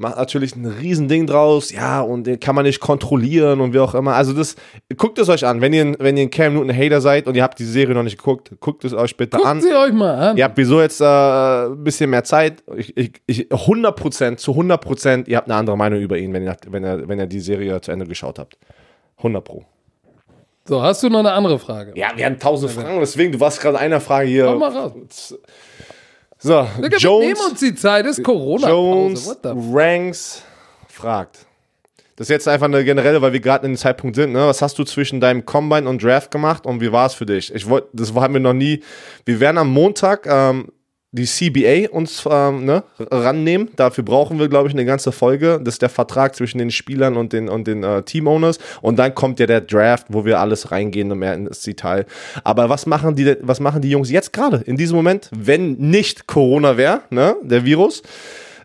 macht natürlich ein Riesending draus, ja, und den kann man nicht kontrollieren und wie auch immer. Also das, guckt es euch an, wenn ihr, wenn ihr ein Cam Newton Hater seid und ihr habt die Serie noch nicht geguckt, guckt es euch bitte
Guckt
an.
sie euch mal an.
Ihr habt wieso jetzt äh, ein bisschen mehr Zeit. Ich, ich, ich, 100%, zu 100%, ihr habt eine andere Meinung über ihn, wenn ihr, wenn ihr, wenn ihr die Serie zu Ende geschaut habt. 100 Pro.
So, hast du noch eine andere Frage?
Ja, wir haben tausend Fragen, deswegen, du warst gerade einer Frage hier.
Komm mal raus.
So,
Digga, wir
Jones.
nehmen uns die Zeit, ist Corona.
Jones Ranks fragt. Das ist jetzt einfach eine generelle, weil wir gerade in dem Zeitpunkt sind. Ne? Was hast du zwischen deinem Combine und Draft gemacht und wie war es für dich? Ich wollte, das haben wir noch nie. Wir werden am Montag ähm, die CBA uns ähm, ne, rannehmen. Dafür brauchen wir, glaube ich, eine ganze Folge. Das ist der Vertrag zwischen den Spielern und den, und den äh, Team-Owners. Und dann kommt ja der Draft, wo wir alles reingehen und mehr ins Detail. Aber was machen die, was machen die Jungs jetzt gerade in diesem Moment, wenn nicht Corona wäre, ne, der Virus?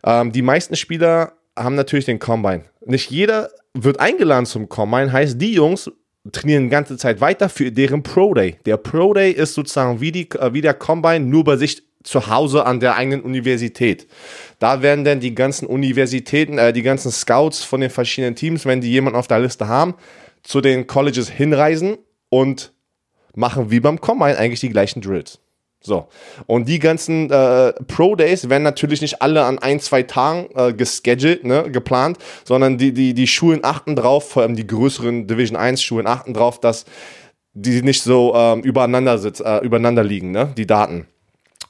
Ähm, die meisten Spieler haben natürlich den Combine. Nicht jeder wird eingeladen zum Combine, heißt die Jungs trainieren die ganze Zeit weiter für deren Pro Day. Der Pro Day ist sozusagen wie, die, äh, wie der Combine, nur bei sich zu Hause an der eigenen Universität. Da werden dann die ganzen Universitäten, äh, die ganzen Scouts von den verschiedenen Teams, wenn die jemanden auf der Liste haben, zu den Colleges hinreisen und machen wie beim Combine eigentlich die gleichen Drills. So. Und die ganzen äh, Pro-Days werden natürlich nicht alle an ein, zwei Tagen äh, gescheduled, ne, geplant, sondern die, die, die Schulen achten drauf, vor allem die größeren Division 1 Schulen achten drauf, dass die nicht so ähm, übereinander, sitz, äh, übereinander liegen, ne, die Daten.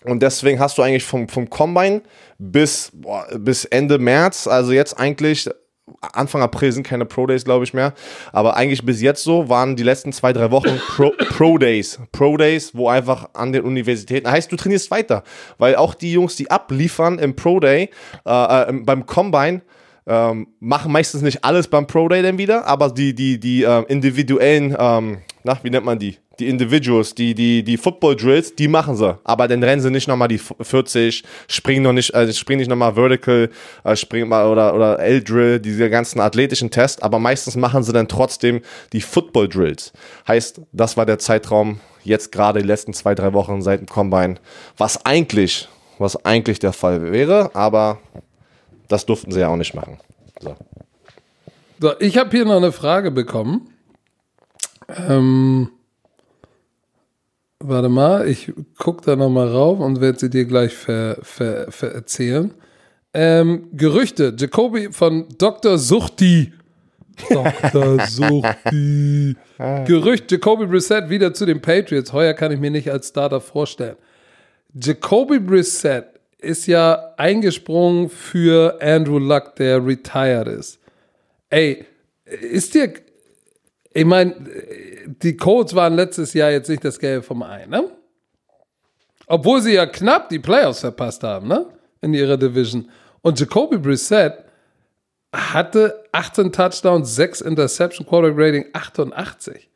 Und deswegen hast du eigentlich vom, vom Combine bis, boah, bis Ende März, also jetzt eigentlich Anfang April sind keine Pro Days, glaube ich, mehr. Aber eigentlich bis jetzt so waren die letzten zwei, drei Wochen Pro, Pro Days. Pro Days, wo einfach an den Universitäten. Heißt, du trainierst weiter. Weil auch die Jungs, die abliefern im Pro Day, äh, äh, beim Combine, ähm, machen meistens nicht alles beim Pro Day dann wieder, aber die, die, die äh, individuellen, ähm, na, wie nennt man die? Die Individuals, die, die, die Football Drills, die machen sie. Aber dann rennen sie nicht nochmal die 40, springen noch nicht, äh, springen nicht nochmal Vertical, äh, springen mal oder, oder L-Drill, diese ganzen athletischen Tests, aber meistens machen sie dann trotzdem die Football Drills. Heißt, das war der Zeitraum, jetzt gerade die letzten zwei, drei Wochen seit dem Combine, was eigentlich, was eigentlich der Fall wäre, aber das durften sie ja auch nicht machen. So.
So, ich habe hier noch eine Frage bekommen. Ähm, warte mal, ich gucke da noch mal rauf und werde sie dir gleich ver, ver, ver erzählen. Ähm, Gerüchte, Jacoby von Dr. Suchti. Dr. Suchti. Gerücht, Jacoby Brissett wieder zu den Patriots. Heuer kann ich mir nicht als Starter vorstellen. Jacoby Brissett ist ja eingesprungen für Andrew Luck, der retired ist. Ey, ist dir. Ich meine, die Colts waren letztes Jahr jetzt nicht das Gelbe vom Ei, ne? Obwohl sie ja knapp die Playoffs verpasst haben, ne? In ihrer Division. Und Jacoby Brissett hatte 18 Touchdowns, 6 Interception, Quarterback Rating 88.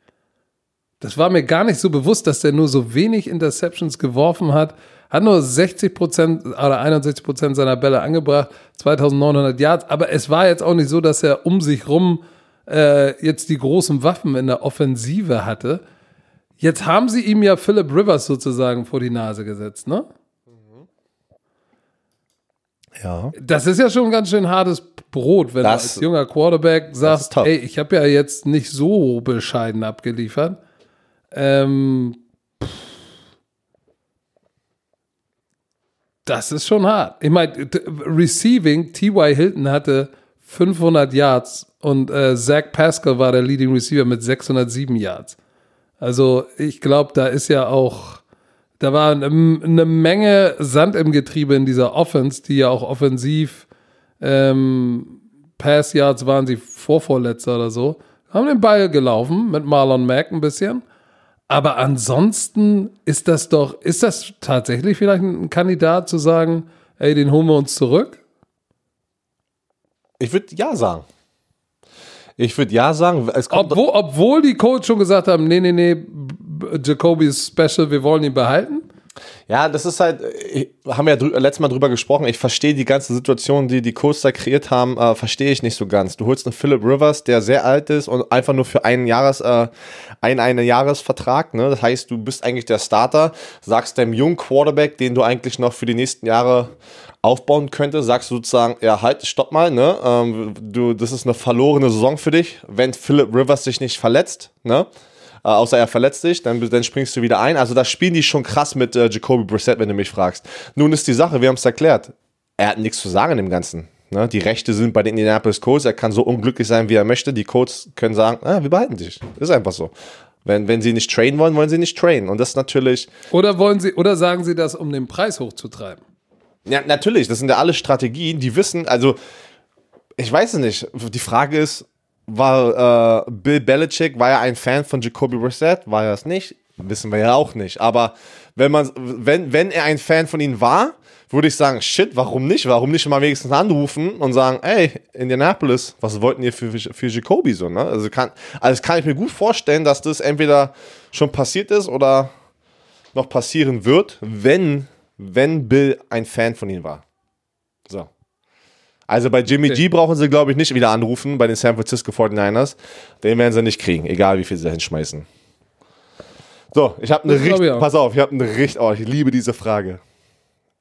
Das war mir gar nicht so bewusst, dass der nur so wenig Interceptions geworfen hat. Hat nur 60% oder 61% seiner Bälle angebracht, 2900 Yards. Aber es war jetzt auch nicht so, dass er um sich rum äh, jetzt die großen Waffen in der Offensive hatte. Jetzt haben sie ihm ja Philip Rivers sozusagen vor die Nase gesetzt, ne?
Ja.
Das ist ja schon ein ganz schön hartes Brot, wenn
Das-
du als junger Quarterback sagst, ey, ich habe ja jetzt nicht so bescheiden abgeliefert. Ähm, das ist schon hart. Ich meine, Receiving, T.Y. Hilton hatte 500 Yards und äh, Zach Pascal war der Leading Receiver mit 607 Yards. Also ich glaube, da ist ja auch, da war eine, eine Menge Sand im Getriebe in dieser Offense, die ja auch offensiv ähm, Pass Yards waren sie vorvorletzter oder so. Haben den Ball gelaufen mit Marlon Mack ein bisschen. Aber ansonsten ist das doch, ist das tatsächlich vielleicht ein Kandidat zu sagen, ey, den holen wir uns zurück?
Ich würde ja sagen. Ich würde ja sagen, es kommt.
Obwohl, obwohl die Coach schon gesagt haben, nee, nee, nee, Jacoby ist special, wir wollen ihn behalten.
Ja, das ist halt, ich, haben wir ja letztes Mal drüber gesprochen, ich verstehe die ganze Situation, die die da kreiert haben, äh, verstehe ich nicht so ganz. Du holst einen Philip Rivers, der sehr alt ist und einfach nur für einen Jahres, äh, einen, einen Jahresvertrag, ne? Das heißt, du bist eigentlich der Starter, sagst dem jungen Quarterback, den du eigentlich noch für die nächsten Jahre aufbauen könntest, sagst du sozusagen, ja, halt, stopp mal, ne? Ähm, du, das ist eine verlorene Saison für dich, wenn Philip Rivers sich nicht verletzt, ne? Äh, außer er verletzt sich, dann, dann springst du wieder ein. Also da spielen die schon krass mit äh, Jacoby Brissett, wenn du mich fragst. Nun ist die Sache, wir haben es erklärt, er hat nichts zu sagen in dem Ganzen. Ne? Die Rechte sind bei den Indianapolis Colts, er kann so unglücklich sein, wie er möchte. Die Colts können sagen, ah, wir behalten dich. Ist einfach so. Wenn, wenn sie nicht trainen wollen, wollen sie nicht trainen. Und das ist natürlich,
Oder wollen sie, oder sagen sie das, um den Preis hochzutreiben?
ja, natürlich, das sind ja alle Strategien, die wissen, also, ich weiß es nicht. Die Frage ist, war äh, Bill Belichick, war er ein Fan von Jacoby Brissett? War er es nicht? Wissen wir ja auch nicht. Aber wenn man, wenn, wenn er ein Fan von ihm war, würde ich sagen, shit, warum nicht? Warum nicht mal wenigstens anrufen und sagen, ey, Indianapolis, was wollten ihr für, für Jacoby so, ne? Also kann, also kann ich mir gut vorstellen, dass das entweder schon passiert ist oder noch passieren wird, wenn, wenn Bill ein Fan von ihm war. So. Also bei Jimmy
Okay.
G brauchen sie, glaube ich, nicht wieder anrufen bei den San Francisco 49ers. Den werden sie nicht kriegen, egal wie viel sie da hinschmeißen. So, ich habe eine richtig, pass auf, ich habe eine richtig, oh, ich liebe diese Frage.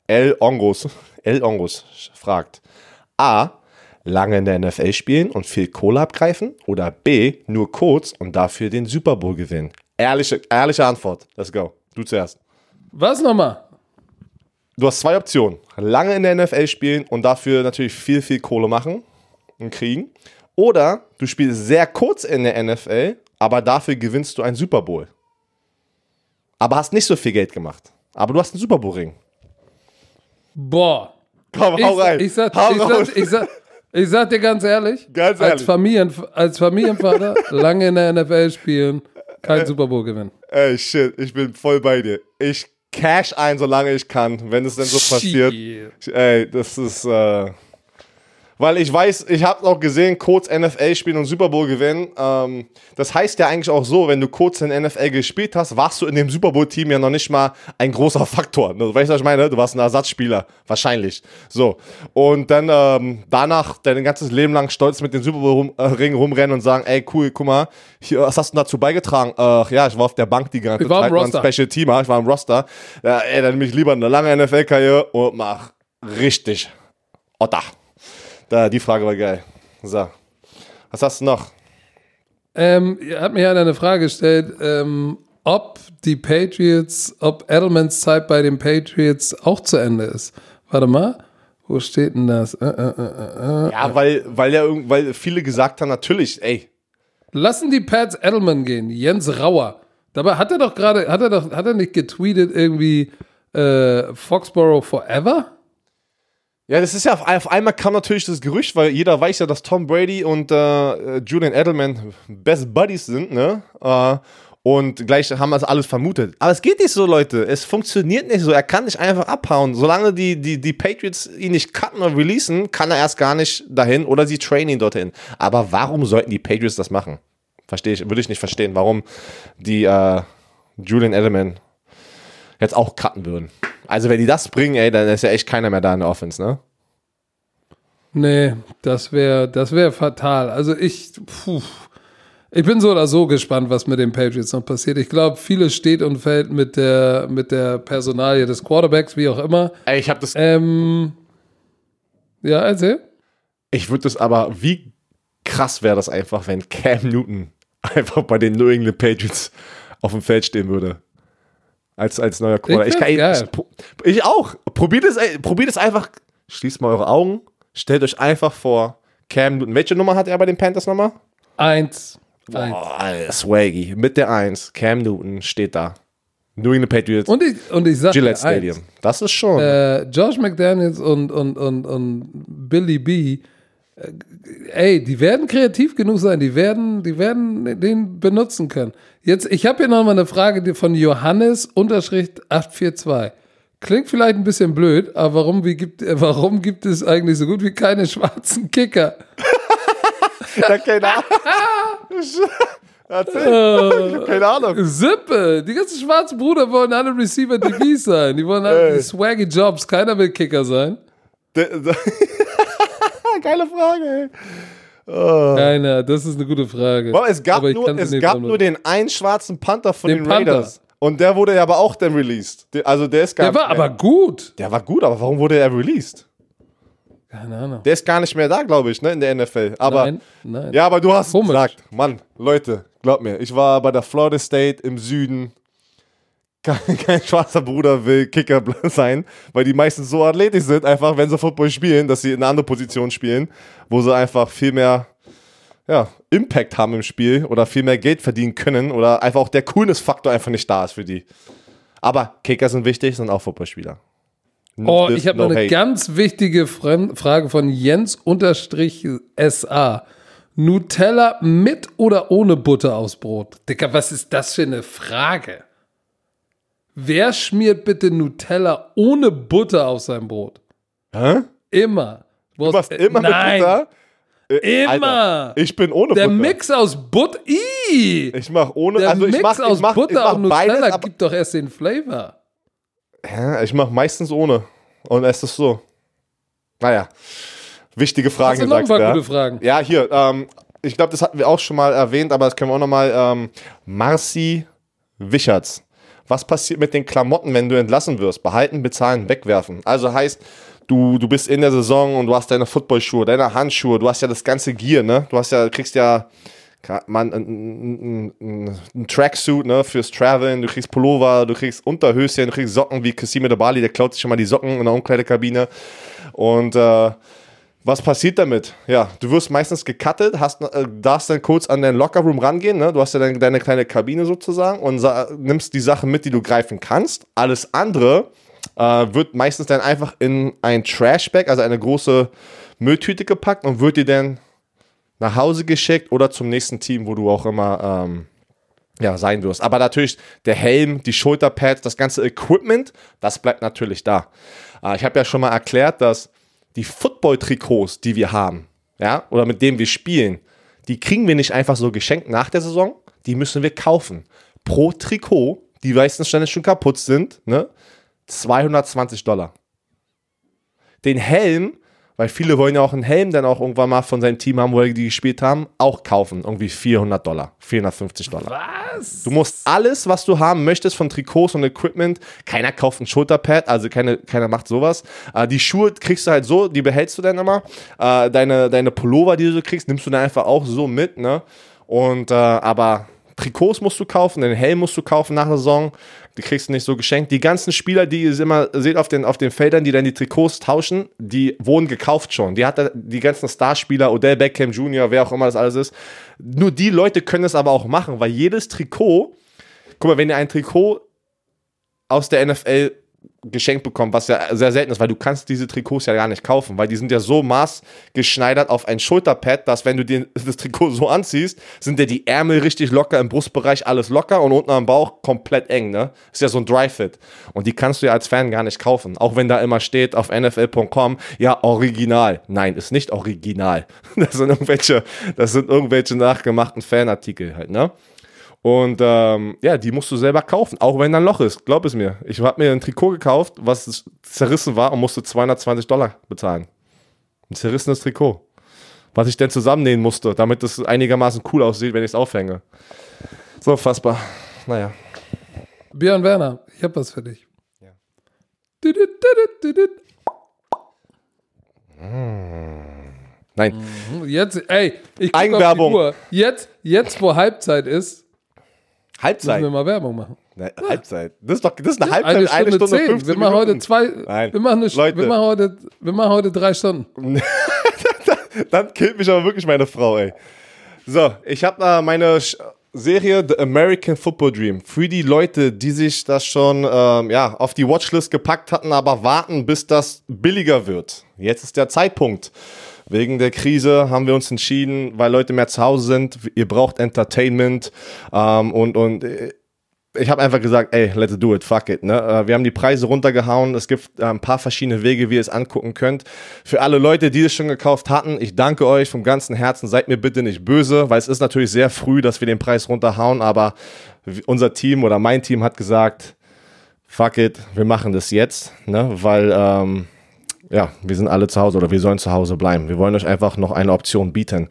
El Ongos, El Ongos fragt, A, lange in der NFL spielen und viel Kohle abgreifen oder B, nur kurz und dafür den Super Bowl gewinnen? Ehrliche, ehrliche Antwort. Let's go. Du zuerst.
Was nochmal?
Du hast zwei Optionen. Lange in der NFL spielen und dafür natürlich viel, viel Kohle machen und kriegen. Oder du spielst sehr kurz in der NFL, aber dafür gewinnst du einen Super Bowl. Aber hast nicht so viel Geld gemacht. Aber du hast einen Super Bowl-Ring.
Boah.
Komm,
Ich,
hau rein.
ich, sag,
hau
ich, sag, ich, sag, ich sag dir ganz ehrlich,
Ganz
als,
ehrlich.
Familien, als Familienvater lange in der NFL spielen, kein Super Bowl gewinnen.
Ey, shit, ich bin voll bei dir. Ich cash ein, solange ich kann, wenn es denn so passiert. Ey, das ist, äh, weil ich weiß, ich habe auch gesehen, kurz NFL spielen und Super Bowl gewinnen. Ähm, das heißt ja eigentlich auch so, wenn du kurz in NFL gespielt hast, warst du in dem Super Bowl Team ja noch nicht mal ein großer Faktor. Ne? Weißt du, was ich meine? Du warst ein Ersatzspieler, wahrscheinlich. So und dann ähm, danach dein ganzes Leben lang stolz mit dem Super Bowl rum, äh, Ring rumrennen und sagen, ey cool, guck mal, hier, was hast du dazu beigetragen? Äh, ja, ich war auf der Bank die ganze
Ich war
Zeit, war ein. Special Teamer, ich war im Roster. Ja, ey, dann nehme ich lieber eine lange NFL-Karriere und mach richtig Otter. Da, die Frage war geil. So. Was hast du noch?
Ähm, er hat mir ja eine Frage gestellt, ähm, ob die Patriots, ob Edelmans Zeit bei den Patriots auch zu Ende ist. Warte mal, wo steht denn das? Äh, äh, äh, äh.
Ja, weil, weil ja weil viele gesagt haben, natürlich, ey.
Lassen die Pats Edelman gehen, Jens Rauer. Dabei hat er doch gerade, hat er doch, hat er nicht getweetet irgendwie äh, Foxborough Forever?
Ja, das ist ja auf, auf einmal kam natürlich das Gerücht, weil jeder weiß ja, dass Tom Brady und äh, Julian Edelman Best Buddies sind, ne? Äh, und gleich haben wir das alles vermutet. Aber es geht nicht so, Leute. Es funktioniert nicht so. Er kann nicht einfach abhauen. Solange die, die, die Patriots ihn nicht cutten oder releasen, kann er erst gar nicht dahin oder sie trainen ihn dorthin. Aber warum sollten die Patriots das machen? Verstehe ich, würde ich nicht verstehen, warum die äh, Julian Edelman jetzt auch cutten würden. Also wenn die das bringen, ey, dann ist ja echt keiner mehr da in der Offense, ne?
Nee, das wäre das wär fatal. Also ich, puh, ich bin so oder so gespannt, was mit den Patriots noch passiert. Ich glaube, vieles steht und fällt mit der, mit der Personalie des Quarterbacks, wie auch immer.
Ey, ich habe das.
Ähm, ja, erzähl.
Ich würde das aber, wie krass wäre das einfach, wenn Cam Newton einfach bei den New England Patriots auf dem Feld stehen würde. Als, als neuer
find's
Ich,
geil.
ich, ich auch. Probiert es, probiert es einfach. Schließt mal eure Augen. Stellt euch einfach vor, Cam Newton. Welche Nummer hat er bei den Panthers nochmal?
Eins. Eins.
Oh, Swaggy. Mit der 1. Cam Newton steht da. New England Patriots.
Und ich, und ich sag
Gillette
eins.
Stadium. Das ist schon.
äh, Josh McDaniels und, und, und, und Billy B, äh, ey, die werden kreativ genug sein, die werden, die werden den benutzen können. Jetzt, ich habe hier nochmal eine Frage von Johannes Unterschrift 842. Klingt vielleicht ein bisschen blöd, aber warum, wie gibt, äh, warum gibt es eigentlich so gut wie keine schwarzen Kicker?
Ja, keine Ahnung. Erzähl. Ich hab keine Ahnung.
Sippe. Die ganzen schwarzen Bruder wollen alle Receiver DBs sein. Die wollen alle
Ey.
die swaggy Jobs. Keiner will Kicker sein.
Geile Frage, ey. Oh.
Keiner. Das ist eine gute Frage.
Boah, es gab, nur, es gab nur den einen schwarzen Panther von
Den
den,
Panther.
Raiders. Und der wurde ja aber auch dann released. Der- Also der ist gar
Der war
mehr,
aber gut.
Der war gut, aber warum wurde er released?
Keine Ahnung.
Der ist gar nicht mehr da, glaube ich, ne, in der NFL. Aber
nein, nein.
ja, aber du hast
Komisch.
gesagt, Mann, Leute, glaub mir, ich war bei der Florida State im Süden. Kein, kein schwarzer Bruder will Kicker sein, weil die meistens so athletisch sind, einfach wenn sie Football spielen, dass sie in eine andere Position spielen, wo sie einfach viel mehr ja, Impact haben im Spiel oder viel mehr Geld verdienen können oder einfach auch der Coolness-Faktor einfach nicht da ist für die. Aber Kicker sind wichtig, sind auch Footballspieler.
Oh, ich habe
no
noch eine
hate.
ganz wichtige Frage von Jens-SA. Nutella mit oder ohne Butter aufs Brot? Dicker, was ist das für eine Frage? Wer schmiert bitte Nutella ohne Butter auf sein Brot?
Hä?
Immer.
Du machst immer
Nein,
mit Butter? Äh,
Immer.
Alter, ich bin ohne
Der
Butter.
Mix aus Butter.
Ich mach ohne,
Der
also ich
Mix
mach,
aus
ich mach,
Butter
ich mach
und
beides,
Nutella gibt doch erst den Flavor.
Ja, ich mach meistens ohne. Und es ist so. Naja, wichtige Fragen
Hast du noch ein
gesagt,
paar
ja.
gute Fragen?
Ja, hier, ähm, ich glaube, das hatten wir auch schon mal erwähnt, aber das können wir auch nochmal. Ähm, Marci Wichertz. Was passiert mit den Klamotten, wenn du entlassen wirst? Behalten, bezahlen, wegwerfen. Also heißt, du, du bist in der Saison und du hast deine Footballschuhe, deine Handschuhe, du hast ja das ganze Gear, ne? Du hast ja, kriegst ja man, ein, ein, ein, Tracksuit ne, fürs Traveln, du kriegst Pullover, du kriegst Unterhöschen, du kriegst Socken wie de Bali, der klaut sich schon mal die Socken in der Umkleidekabine. Und äh, was passiert damit? Ja, du wirst meistens gecuttet, hast, äh, darfst dann kurz an deinen Lockerroom rangehen, ne? du hast ja deine, deine kleine Kabine sozusagen und nimmst die Sachen mit, die du greifen kannst. Alles andere äh, wird meistens dann einfach in ein Trashbag, also eine große Mülltüte gepackt und wird dir dann nach Hause geschickt oder zum nächsten Team, wo du auch immer ähm, ja, sein wirst. Aber natürlich der Helm, die Schulterpads, das ganze Equipment, das bleibt natürlich da. Äh, ich habe ja schon mal erklärt, dass die Football-Trikots, die wir haben, ja, oder mit denen wir spielen, die kriegen wir nicht einfach so geschenkt nach der Saison, die müssen wir kaufen. Pro Trikot, die meistens schon kaputt sind, ne, 220 Dollar. Den Helm, weil viele wollen ja auch einen Helm dann auch irgendwann mal von seinem Team haben, wo die gespielt haben, auch kaufen. Irgendwie 400 Dollar, 450 Dollar.
Was?
Du musst alles, was du haben möchtest von Trikots und Equipment, keiner kauft ein Schulterpad, also keine, keiner macht sowas. Äh, die Schuhe kriegst du halt so, die behältst du dann immer. Äh, deine, deine Pullover, die du kriegst, nimmst du dann einfach auch so mit, ne? Und, äh, aber Trikots musst du kaufen, den Helm musst du kaufen nach der Saison. Die kriegst du nicht so geschenkt. Die ganzen Spieler, die ihr immer seht auf den, auf den Feldern, die dann die Trikots tauschen, die wurden gekauft schon. Die hat die ganzen Starspieler, Odell Beckham Jr., wer auch immer das alles ist. Nur die Leute können es aber auch machen, weil jedes Trikot, guck mal, wenn ihr ein Trikot aus der NFL geschenkt bekommt, was ja sehr selten ist, weil du kannst diese Trikots ja gar nicht kaufen, weil die sind ja so maßgeschneidert auf ein Schulterpad, dass wenn du dir das Trikot so anziehst, sind ja die Ärmel richtig locker, im Brustbereich alles locker und unten am Bauch komplett eng, ne? Ist ja so ein Dry-Fit. Und die kannst du ja als Fan gar nicht kaufen. Auch wenn da immer steht auf nfl.com, ja, original. Nein, ist nicht original. Das sind irgendwelche, das sind irgendwelche nachgemachten Fanartikel halt, ne? Und ähm, ja, die musst du selber kaufen, auch wenn da ein Loch ist. Glaub es mir. Ich habe mir ein Trikot gekauft, was zerrissen war und musste 220 Dollar bezahlen. Ein zerrissenes Trikot. Was ich dann zusammennähen musste, damit es einigermaßen cool aussieht, wenn ich es aufhänge. So fassbar. Naja.
Björn Werner, ich habe was für dich.
Ja.
Düdüt, düdüt, düdüt.
Nein.
Jetzt, ey, ich
Eigenwerbung.
Auf die Uhr. Jetzt, jetzt, wo Halbzeit ist, müssen
Halbzeit.
wir mal Werbung machen.
Nein, Halbzeit. Das ist doch das ist eine Halbzeit,
Eine
eine
Stunde,
Stunde,
zehn.
15
Wir machen heute zwei.
Nein.
Wir machen, eine,
Leute.
wir, machen heute, wir machen heute drei Stunden.
Dann killt mich aber wirklich meine Frau, ey. So, ich habe äh, meine Serie The American Football Dream. Für die Leute, die sich das schon ähm, ja, auf die Watchlist gepackt hatten, aber warten, bis das billiger wird. Jetzt ist der Zeitpunkt. Wegen der Krise haben wir uns entschieden, weil Leute mehr zu Hause sind. Ihr braucht Entertainment ähm, und, und äh, ich habe einfach gesagt, ey, let's do it, fuck it. Ne? Äh, Wir haben die Preise runtergehauen. Es gibt äh, ein paar verschiedene Wege, wie ihr es angucken könnt. Für alle Leute, die es schon gekauft hatten, ich danke euch vom ganzen Herzen. Seid mir bitte nicht böse, weil es ist natürlich sehr früh, dass wir den Preis runterhauen, aber unser Team oder mein Team hat gesagt, fuck it, wir machen das jetzt, ne? weil ähm, ja, wir sind alle zu Hause oder wir sollen zu Hause bleiben. Wir wollen euch einfach noch eine Option bieten.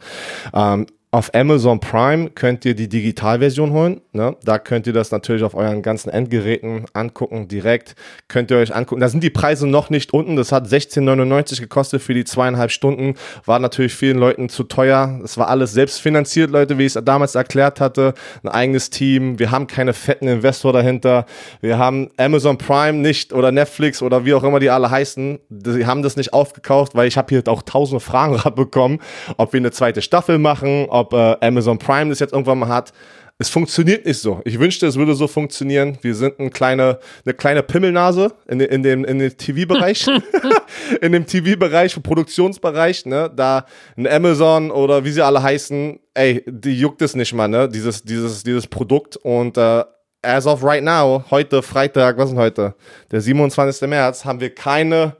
Ähm, auf Amazon Prime könnt ihr die Digitalversion holen. Ne? Da könnt ihr das natürlich auf euren ganzen Endgeräten angucken, direkt. Könnt ihr euch angucken. Da sind die Preise noch nicht unten. Das hat 16,99 gekostet für die zweieinhalb Stunden. War natürlich vielen Leuten zu teuer. Es war alles selbstfinanziert, Leute, wie ich es damals erklärt hatte. Ein eigenes Team. Wir haben keine fetten Investor dahinter. Wir haben Amazon Prime nicht oder Netflix oder wie auch immer die alle heißen. Die haben das nicht aufgekauft, weil ich habe hier auch tausende Fragen bekommen, ob wir eine zweite Staffel machen, ob äh, Amazon Prime das jetzt irgendwann mal hat. Es funktioniert nicht so. Ich wünschte, es würde so funktionieren. Wir sind ein kleine, eine kleine Pimmelnase in, in dem, in dem TV-Bereich. in dem TV-Bereich, Produktionsbereich, ne? Da ein Amazon oder wie sie alle heißen, ey, die juckt es nicht mal, ne? Dieses, dieses, dieses Produkt. Und äh, as of right now, heute Freitag, was ist denn heute? Der 27. März, haben wir keine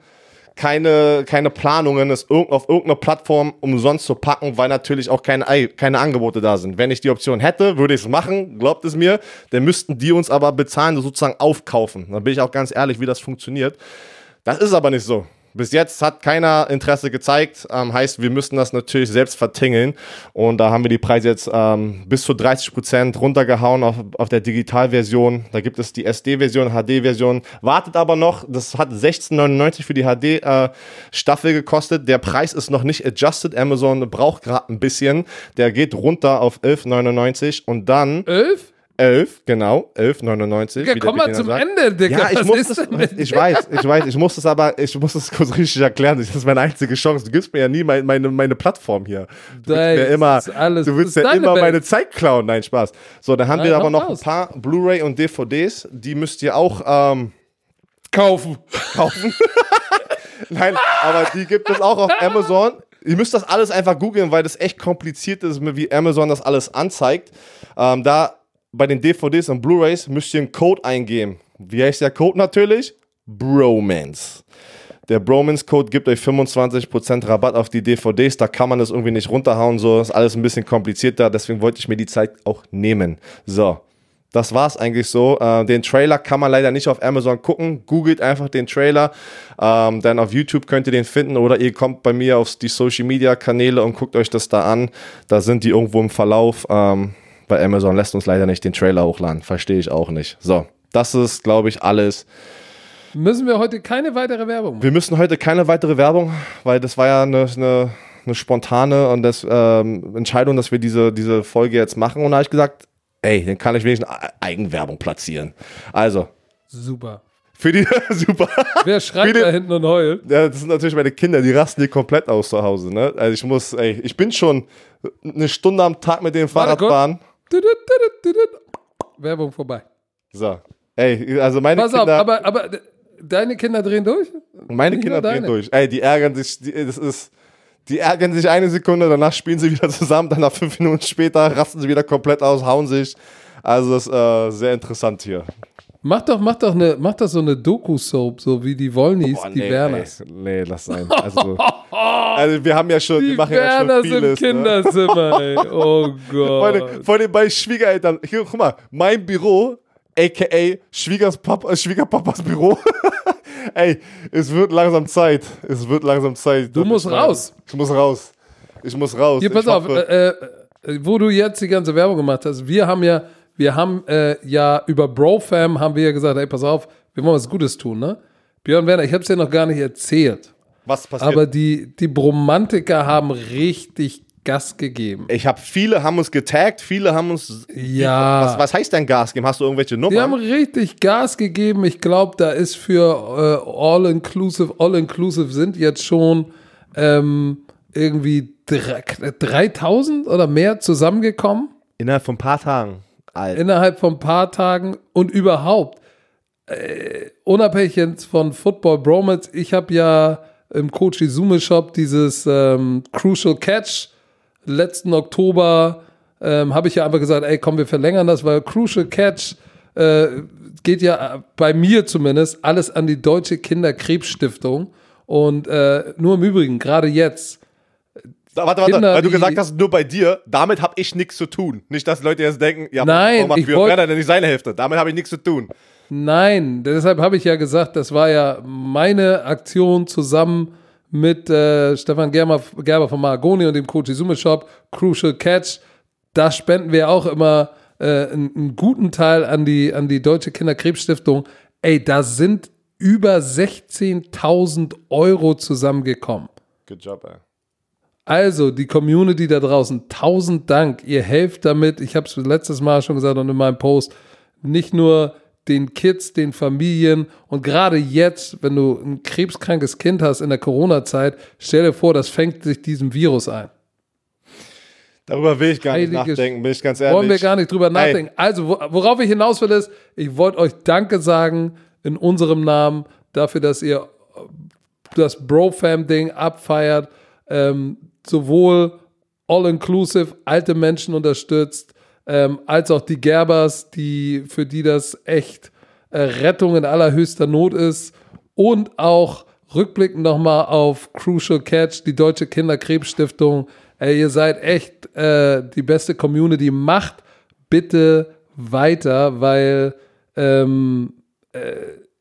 keine, keine Planungen, es irg auf irgendeiner Plattform umsonst zu packen, weil natürlich auch keine, keine Angebote da sind. Wenn ich die Option hätte, würde ich es machen, glaubt es mir. Dann müssten die uns aber bezahlen, sozusagen aufkaufen. Da bin ich auch ganz ehrlich, wie das funktioniert. Das ist aber nicht so. Bis jetzt hat keiner Interesse gezeigt. Ähm, heißt, wir müssen das natürlich selbst vertingeln. Und da haben wir die Preise jetzt ähm, bis zu 30 Prozent runtergehauen auf, auf der Digitalversion. Da gibt es die SD-Version, HD-Version. Wartet aber noch. Das hat 16,99 für die HD-Staffel äh, gekostet. Der Preis ist noch nicht adjusted. Amazon braucht gerade ein bisschen. Der geht runter auf 11,99 und dann.
11?
11, genau, 11,99.
Ja, komm mal zum sagt. Ende, Digga.
Ja, ich, muss das, ich weiß, ich weiß, ich muss das aber, ich muss das kurz richtig erklären. Das ist meine einzige Chance. Du gibst mir ja nie meine, meine, meine Plattform hier. Du willst mir immer, alles, du willst ja immer Welt. meine Zeit klauen. Nein, Spaß. So, dann haben Nein, wir aber noch raus. ein paar Blu-ray und DVDs. Die müsst ihr auch ähm,
kaufen.
Kaufen. Nein, aber die gibt es auch auf Amazon. Ihr müsst das alles einfach googeln, weil das echt kompliziert ist, wie Amazon das alles anzeigt. Ähm, da bei den DVDs und Blu-rays müsst ihr einen Code eingeben. Wie heißt der Code natürlich? Bromance. Der Bromance-Code gibt euch 25% Rabatt auf die DVDs. Da kann man das irgendwie nicht runterhauen. So ist alles ein bisschen komplizierter. Deswegen wollte ich mir die Zeit auch nehmen. So, das war's eigentlich so. Äh, den Trailer kann man leider nicht auf Amazon gucken. Googelt einfach den Trailer. Ähm, dann auf YouTube könnt ihr den finden oder ihr kommt bei mir auf die Social Media Kanäle und guckt euch das da an. Da sind die irgendwo im Verlauf. Ähm, bei Amazon lässt uns leider nicht den Trailer hochladen. Verstehe ich auch nicht. So, das ist, glaube ich, alles.
Müssen wir heute keine weitere Werbung
machen? Wir müssen heute keine weitere Werbung, weil das war ja eine, eine, eine spontane und das, ähm, Entscheidung, dass wir diese, diese Folge jetzt machen. Und da habe ich gesagt, ey, dann kann ich wenigstens Eigenwerbung platzieren. Also.
Super.
Für die, super.
Wer schreit da hinten und heult?
Ja, das sind natürlich meine Kinder, die rasten hier komplett aus zu Hause, ne? Also ich muss, ey, ich bin schon eine Stunde am Tag mit dem Fahrrad fahren.
Werbung vorbei.
So. Ey, also meine
Pass Kinder. Auf, aber, aber deine Kinder drehen durch?
Meine Nicht Kinder drehen durch. Ey, die ärgern sich, die, das ist, die ärgern sich eine Sekunde, danach spielen sie wieder zusammen, dann nach fünf Minuten später rasten sie wieder komplett aus, hauen sich. Also das ist äh, sehr interessant hier.
Mach doch, mach doch, eine, mach doch so eine Doku-Soap, so wie die Wollnies, oh, die nee, Werners.
Nee, nee, lass sein. Also, also, wir haben ja schon, die wir machen Werners ja schon vieles.
im ne? Kinderzimmer, ne? ey. Oh Gott.
Vor, allem bei Schwiegereltern. Hier, guck mal, mein Büro, a.k.a. Schwiegerpapa, Schwiegerpapas Büro. ey, es wird langsam Zeit. Es wird langsam Zeit.
Du musst raus.
Ich muss raus. Ich muss raus.
Hier, pass ich auf, äh, äh, wo du jetzt die ganze Werbung gemacht hast. Wir haben ja wir haben äh, ja über BroFam haben wir ja gesagt, ey, pass auf, wir wollen was Gutes tun, ne? Björn Werner, ich habe es dir noch gar nicht erzählt.
Was passiert?
Aber die, die Bromantiker haben richtig Gas gegeben.
Ich habe viele haben uns getaggt, viele haben uns.
Ja.
Was, was heißt denn Gas geben? Hast du irgendwelche Nummern?
Die haben richtig Gas gegeben. Ich glaube, da ist für äh, All-Inclusive, All-Inclusive sind jetzt schon ähm, irgendwie 3000 oder mehr zusammengekommen.
Innerhalb von ein paar Tagen.
Alter. Innerhalb von ein paar Tagen und überhaupt, äh, unabhängig jetzt von Football Bromance, ich habe ja im Coach Izume Shop dieses ähm, Crucial Catch letzten Oktober ähm, habe ich ja einfach gesagt, ey, komm, wir verlängern das, weil Crucial Catch äh, geht ja bei mir zumindest alles an die Deutsche Kinderkrebsstiftung. Und äh, nur im Übrigen, gerade jetzt,
Warte, warte,
Kinder,
weil du gesagt hast, nur bei dir, damit habe ich nichts zu tun. Nicht, dass Leute jetzt denken, ja,
Nein,
warum macht
wollt-
Werner denn nicht seine Hälfte? Damit habe ich nichts zu tun.
Nein, deshalb habe ich ja gesagt, das war ja meine Aktion zusammen mit äh, Stefan Gerber, Gerber von Maragoni und dem Coach Izume Shop, Crucial Catch. Da spenden wir auch immer äh, einen, einen guten Teil an die, an die Deutsche Kinderkrebsstiftung. Ey, da sind über 16.000 Euro zusammengekommen.
Good job, ey.
Also, die Community da draußen, tausend Dank. Ihr helft damit. Ich habe es letztes Mal schon gesagt und in meinem Post. Nicht nur den Kids, den Familien und gerade jetzt, wenn du ein krebskrankes Kind hast in der Corona-Zeit, stell dir vor, das fängt sich diesem Virus ein.
Darüber will ich gar nicht
Heiliges-
nachdenken, bin ich ganz ehrlich.
Wollen wir gar nicht drüber nachdenken. Also, wo- worauf ich hinaus will, ist, ich wollte euch Danke sagen in unserem Namen dafür, dass ihr das Bro-Fam-Ding abfeiert, ähm, sowohl all-inclusive alte Menschen unterstützt, ähm, als auch die Gerbers, die, für die das echt äh, Rettung in allerhöchster Not ist und auch rückblickend nochmal auf Crucial Catch, die Deutsche Kinderkrebsstiftung. Ey, ihr seid echt äh, die beste Community. Macht bitte weiter, weil ähm, äh,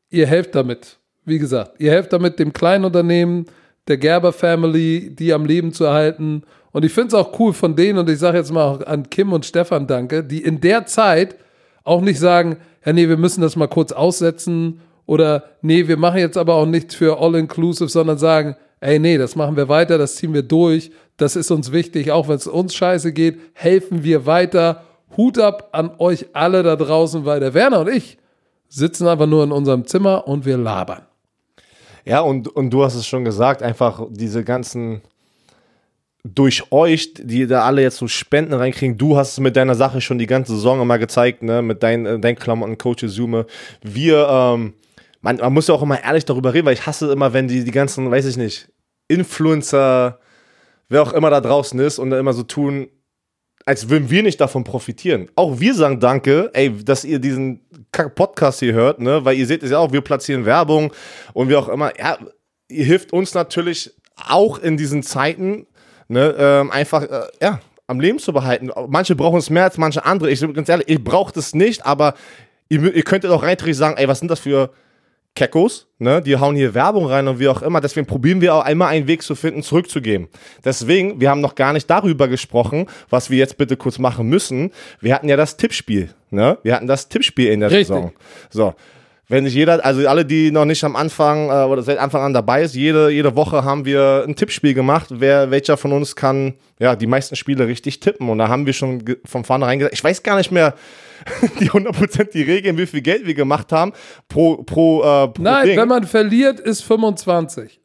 ihr helft damit. Wie gesagt, ihr helft damit dem kleinen Unternehmen, der Gerber Family, die am Leben zu erhalten. Und ich finde es auch cool von denen, und ich sage jetzt mal auch an Kim und Stefan danke, die in der Zeit auch nicht sagen, ja, nee, wir müssen das mal kurz aussetzen oder nee, wir machen jetzt aber auch nichts für All-Inclusive, sondern sagen, ey, nee, das machen wir weiter, das ziehen wir durch, das ist uns wichtig, auch wenn es uns scheiße geht, helfen wir weiter. Hut ab an euch alle da draußen, weil der Werner und ich sitzen einfach nur in unserem Zimmer und wir labern.
Ja, und, und du hast es schon gesagt, einfach diese ganzen durch euch, die da alle jetzt so Spenden reinkriegen, du hast es mit deiner Sache schon die ganze Saison immer gezeigt, ne, mit deinen äh, deinen Klamotten, Coach Zoome. Wir, ähm, man, man muss ja auch immer ehrlich darüber reden, weil ich hasse immer, wenn die, die ganzen, weiß ich nicht, Influencer, wer auch immer da draußen ist und da immer so tun, als würden wir nicht davon profitieren. Auch wir sagen Danke, ey, dass ihr diesen Podcast hier hört, ne, weil ihr seht es ja auch, wir platzieren Werbung und wie auch immer, ja, ihr hilft uns natürlich auch in diesen Zeiten, ne, ähm, einfach, äh, ja, am Leben zu behalten. Manche brauchen es mehr als manche andere. Ich bin ganz ehrlich, ich brauche das nicht, aber ihr, ihr könntet auch reinträglich sagen, ey, was sind das für Keckos, ne? Die hauen hier Werbung rein und wie auch immer. Deswegen probieren wir auch einmal einen Weg zu finden, zurückzugeben. Deswegen, wir haben noch gar nicht darüber gesprochen, was wir jetzt bitte kurz machen müssen. Wir hatten ja das Tippspiel, ne? Wir hatten das Tippspiel in der
Richtig.
Saison. So. Wenn sich jeder, also alle, die noch nicht am Anfang äh, oder seit Anfang an dabei ist, jede, jede Woche haben wir ein Tippspiel gemacht. Wer, welcher von uns kann ja die meisten Spiele richtig tippen? Und da haben wir schon von vornherein gesagt, ich weiß gar nicht mehr die 100% die Regeln, wie viel Geld wir gemacht haben pro, pro, äh, pro
Nein,
Ding.
wenn man verliert, ist 25.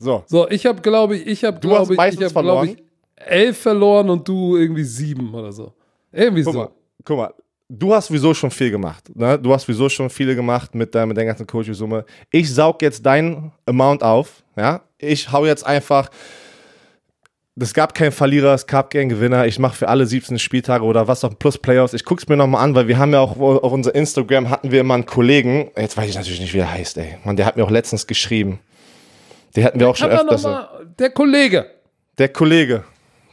so.
So, ich habe, glaube ich, ich habe, glaube ich, ich habe, glaube ich, elf verloren und du irgendwie sieben oder so. Irgendwie
Guck
so.
mal, guck mal, du hast sowieso schon viel gemacht. Ne? Du hast sowieso schon viele gemacht mit, deiner- mit deiner ganzen Coaching-Summe. Ich saug jetzt dein Amount auf. Ja? Ich hau jetzt einfach. Es gab keinen Verlierer, es gab keinen Gewinner. Ich mache für alle 17 Spieltage oder was auch plus Playoffs. Ich guck's mir nochmal an, weil wir haben ja auch auf unser Instagram hatten wir immer einen Kollegen. Jetzt weiß ich natürlich nicht, wie er heißt, ey. Mann, der hat mir auch letztens geschrieben. Der hatten wir auch schon öfters.
mal, der Kollege,
Der Kollege.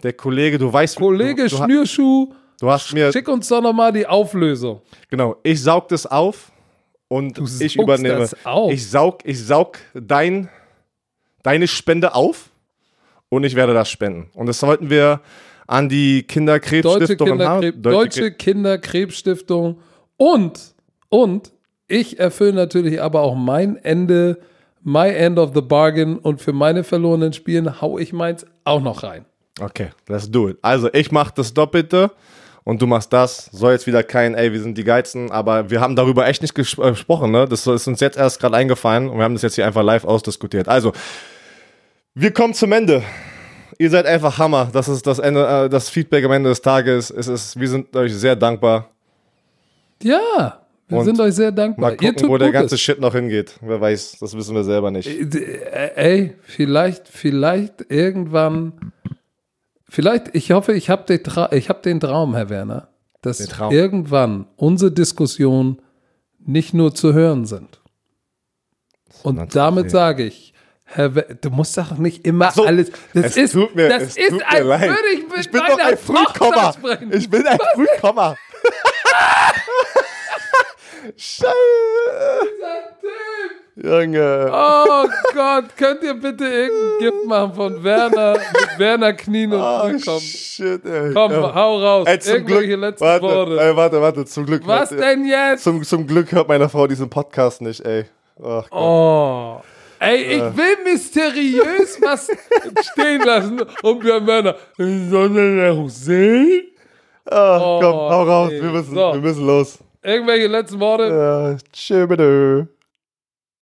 Der Kollege, du weißt.
Kollege
du, du,
Schnürschuh,
du hast mir.
schick uns doch noch mal die Auflösung.
Genau, ich saug das auf und
Du
ich übernehme.
das auf.
Ich saug, ich saug dein, deine Spende auf und ich werde das spenden. Und das sollten wir an die
Deutsche,
Kinderkrebsstiftung in Hamburg-
Kinderkrebs, Deutsche Kinderkrebsstiftung und, und ich erfülle natürlich aber auch mein Ende, my end of the bargain und für meine verlorenen Spielen hau ich meins auch noch rein.
Okay, let's do it. Also ich mach das Doppelte und du machst das. Soll jetzt wieder kein, ey, wir sind die Geizen, aber wir haben darüber echt nicht ges äh, gesprochen, ne? Das ist uns jetzt erst gerade eingefallen und wir haben das jetzt hier einfach live ausdiskutiert. Also, wir kommen zum Ende. Ihr seid einfach Hammer. Das ist das Ende, äh, das Feedback am Ende des Tages. Es ist, wir sind euch sehr dankbar.
Ja, wir
Und
sind euch sehr dankbar.
Mal gucken, wo der ganze Shit noch hingeht. Wer weiß, das wissen wir selber nicht.
Äh, Ey, vielleicht, vielleicht irgendwann, vielleicht, ich hoffe, ich habe den, Tra ich hab den Traum, Herr Werner. dass irgendwann unsere Diskussionen nicht nur zu hören sind. Und damit sage ich, Herr We du musst doch nicht immer
So,
alles. Das
es
ist,
tut mir,
das ist
tut
als
leid.
würde ich mit
ich bin doch ein Frühkomma. Ich bin ein Frühkomma. Scheiße. Junge.
Oh Gott, könnt ihr bitte irgendein Gift machen von Werner Werner Knien und
Oh,
Frühkommen?
shit, ey.
Komm,
Ja.
hau raus.
Ey, zum
Irgendwelche
Glück,
letzten
warte,
Worte.
Ey, warte, warte, zum Glück.
Was
warte.
denn jetzt?
Zum, zum Glück hört meine Frau diesen Podcast nicht, ey. Ach Gott.
Oh. Ey, ich will mysteriös was stehen lassen und wir Männer. Sollen wir noch sehen?
Ah,
Oh,
komm, hau raus,
ey.
wir müssen,
So.
wir müssen los.
Irgendwelche letzten Worte?
Ja, tschö, bitte.